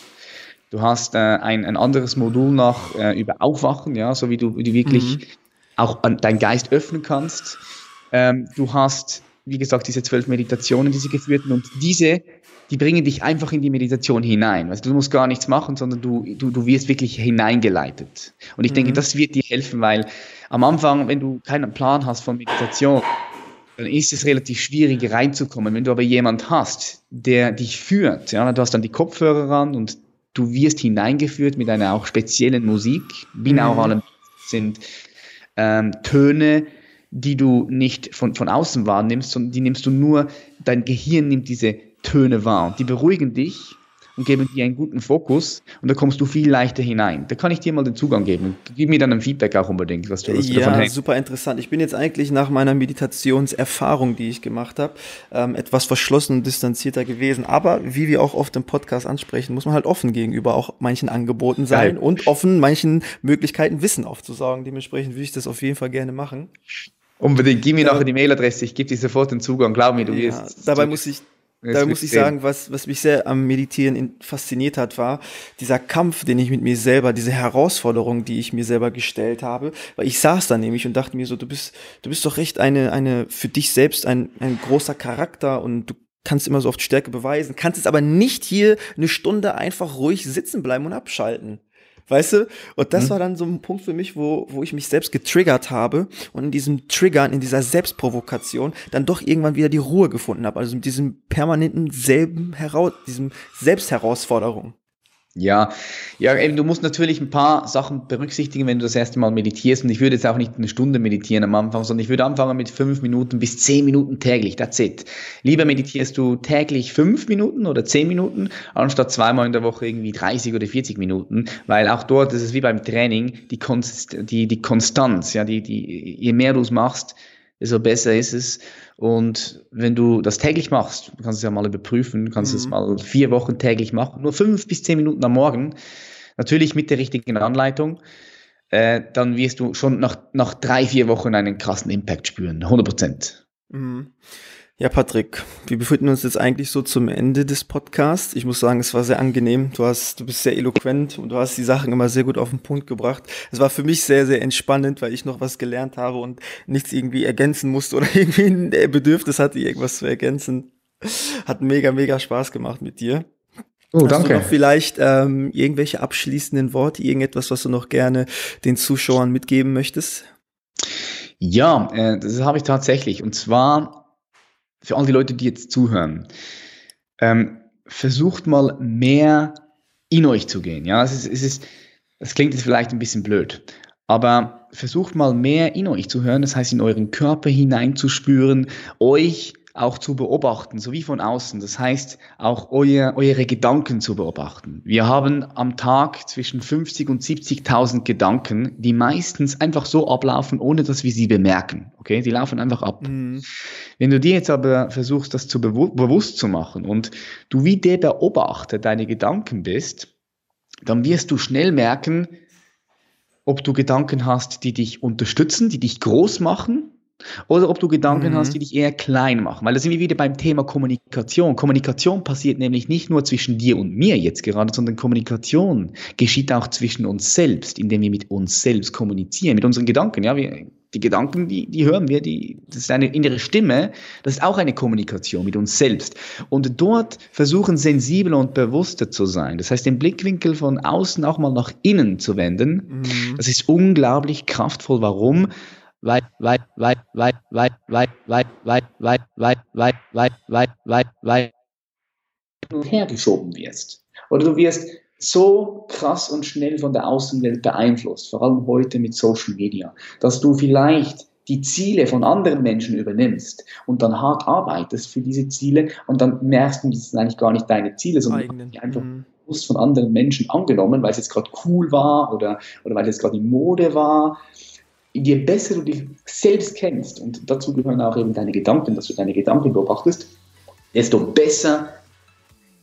Du hast äh, ein, ein anderes Modul noch äh, über Aufwachen, ja, so wie du, wie du wirklich mhm. auch an deinen Geist öffnen kannst. Ähm, du hast, wie gesagt, diese zwölf Meditationen, diese geführten und diese, die bringen dich einfach in die Meditation hinein. Also du musst gar nichts machen, sondern du, du, du wirst wirklich hineingeleitet. Und ich mhm. denke, das wird dir helfen, weil am Anfang, wenn du keinen Plan hast von Meditation, dann ist es relativ schwierig reinzukommen. Wenn du aber jemand hast, der dich führt, ja, du hast dann die Kopfhörer ran und du wirst hineingeführt mit einer auch speziellen Musik. Binauralen mhm. sind ähm, Töne, die du nicht von, von außen wahrnimmst, sondern die nimmst du nur, dein Gehirn nimmt diese Töne wahr und die beruhigen dich und geben dir einen guten Fokus und da kommst du viel leichter hinein. Da kann ich dir mal den Zugang geben. Gib mir dann ein Feedback auch unbedingt, was du, was ja, davon hältst. super interessant. Ich bin jetzt eigentlich nach meiner Meditationserfahrung, die ich gemacht habe, ähm, etwas verschlossen und distanzierter gewesen. Aber wie wir auch oft im Podcast ansprechen, muss man halt offen gegenüber auch manchen Angeboten sein Geil. und offen manchen Möglichkeiten Wissen aufzusaugen. Dementsprechend würde ich das auf jeden Fall gerne machen. Unbedingt, gib mir ja. nachher die Mailadresse, ich gebe dir sofort den Zugang, glaub mir, du ja, wirst. Dabei muss ich da muss ich sagen, was, was mich sehr am Meditieren fasziniert hat, war dieser Kampf, den ich mit mir selber, diese Herausforderung, die ich mir selber gestellt habe. Weil ich saß da nämlich und dachte mir so, du bist, du bist doch recht eine, eine, für dich selbst ein, ein großer Charakter und du kannst immer so oft Stärke beweisen, kannst es aber nicht hier eine Stunde einfach ruhig sitzen bleiben und abschalten. Weißt du? Und das mhm. war dann so ein Punkt für mich, wo, wo ich mich selbst getriggert habe und in diesem Triggern, in dieser Selbstprovokation dann doch irgendwann wieder die Ruhe gefunden habe. Also mit diesem permanenten selben heraus, diesem Selbstherausforderung. Ja, ja, eben, du musst natürlich ein paar Sachen berücksichtigen, wenn du das erste Mal meditierst. Und ich würde jetzt auch nicht eine Stunde meditieren am Anfang, sondern ich würde anfangen mit fünf Minuten bis zehn Minuten täglich. That's it. Lieber meditierst du täglich fünf Minuten oder zehn Minuten, anstatt zweimal in der Woche irgendwie 30 oder 40 Minuten, weil auch dort ist es wie beim Training, die, Konst die, die Konstanz, ja, die, die, je mehr du es machst, desto besser ist es. Und wenn du das täglich machst, du kannst es ja mal überprüfen, du kannst mhm. es mal vier Wochen täglich machen, nur fünf bis zehn Minuten am Morgen, natürlich mit der richtigen Anleitung, äh, dann wirst du schon nach, nach drei, vier Wochen einen krassen Impact spüren, 100 Prozent. Mhm. Ja, Patrick, wir befinden uns jetzt eigentlich so zum Ende des Podcasts. Ich muss sagen, es war sehr angenehm. Du hast, du bist sehr eloquent und du hast die Sachen immer sehr gut auf den Punkt gebracht. Es war für mich sehr, sehr entspannend, weil ich noch was gelernt habe und nichts irgendwie ergänzen musste oder [laughs] irgendwie ein Bedürfnis hatte, irgendwas zu ergänzen. Hat mega, mega Spaß gemacht mit dir. Oh, Hast danke. Du noch vielleicht ähm, irgendwelche abschließenden Worte, irgendetwas, was du noch gerne den Zuschauern mitgeben möchtest? Ja, äh, das habe ich tatsächlich. Und zwar für all die Leute, die jetzt zuhören, ähm, versucht mal mehr in euch zu gehen. Ja, es ist, es ist, das klingt jetzt vielleicht ein bisschen blöd, aber versucht mal mehr in euch zu hören, das heißt in euren Körper hineinzuspüren, euch auch zu beobachten, so wie von außen. Das heißt, auch euer, eure Gedanken zu beobachten. Wir haben am Tag zwischen 50 und 70.000 Gedanken, die meistens einfach so ablaufen, ohne dass wir sie bemerken. Okay, die laufen einfach ab. Mhm. Wenn du dir jetzt aber versuchst, das zu bewu bewusst zu machen und du wie der Beobachter deine Gedanken bist, dann wirst du schnell merken, ob du Gedanken hast, die dich unterstützen, die dich groß machen oder ob du Gedanken mhm. hast, die dich eher klein machen. Weil da sind wir wieder beim Thema Kommunikation. Kommunikation passiert nämlich nicht nur zwischen dir und mir jetzt gerade, sondern Kommunikation geschieht auch zwischen uns selbst, indem wir mit uns selbst kommunizieren, mit unseren Gedanken. Ja, wir, die Gedanken, die, die hören wir, die, das ist eine innere Stimme, das ist auch eine Kommunikation mit uns selbst. Und dort versuchen sensibler und bewusster zu sein. Das heißt, den Blickwinkel von außen auch mal nach innen zu wenden. Mhm. Das ist unglaublich kraftvoll. Warum? Weit, weit, weit, weit, weit, weit, weit, weit, weit, weit, weit, weit, weit, weit, weit und her geschoben wirst. Oder du wirst so krass und schnell von der Außenwelt beeinflusst, vor allem heute mit Social Media, dass du vielleicht die Ziele von anderen Menschen übernimmst und dann hart arbeitest für diese Ziele und dann merkst du, das sind eigentlich gar nicht deine Ziele, sondern einfach mhm. bewusst von anderen Menschen angenommen, weil es jetzt gerade cool war oder, oder weil es gerade in Mode war je besser du dich selbst kennst, und dazu gehören auch eben deine Gedanken, dass du deine Gedanken beobachtest, desto besser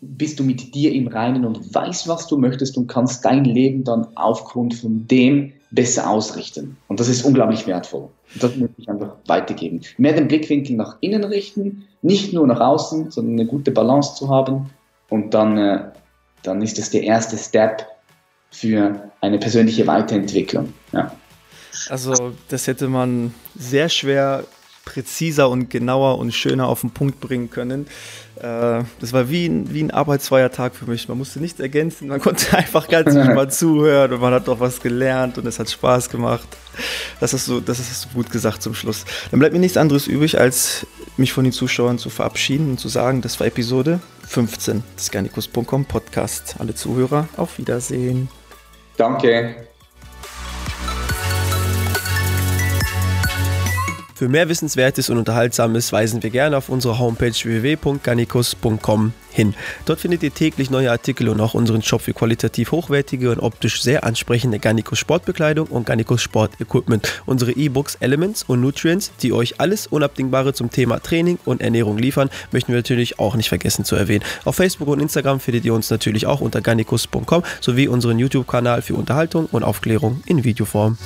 bist du mit dir im Reinen und weißt, was du möchtest und kannst dein Leben dann aufgrund von dem besser ausrichten. Und das ist unglaublich wertvoll. Und das möchte ich einfach weitergeben. Mehr den Blickwinkel nach innen richten, nicht nur nach außen, sondern eine gute Balance zu haben. Und dann, äh, dann ist das der erste Step für eine persönliche Weiterentwicklung. Ja. Also, das hätte man sehr schwer präziser und genauer und schöner auf den Punkt bringen können. Äh, das war wie ein, wie ein arbeitsfreier Tag für mich. Man musste nichts ergänzen, man konnte [laughs] einfach ganz [laughs] mal zuhören und man hat doch was gelernt und es hat Spaß gemacht. Das hast, du, das hast du gut gesagt zum Schluss. Dann bleibt mir nichts anderes übrig, als mich von den Zuschauern zu verabschieden und zu sagen, das war Episode 15 des Gernikus.com Podcast. Alle Zuhörer, auf Wiedersehen. Danke. Für mehr Wissenswertes und Unterhaltsames weisen wir gerne auf unsere Homepage www.garnicus.com hin. Dort findet ihr täglich neue Artikel und auch unseren Shop für qualitativ hochwertige und optisch sehr ansprechende Garnicus Sportbekleidung und Garnicus Sportequipment. Unsere E-Books Elements und Nutrients, die euch alles Unabdingbare zum Thema Training und Ernährung liefern, möchten wir natürlich auch nicht vergessen zu erwähnen. Auf Facebook und Instagram findet ihr uns natürlich auch unter garnicus.com sowie unseren YouTube-Kanal für Unterhaltung und Aufklärung in Videoform.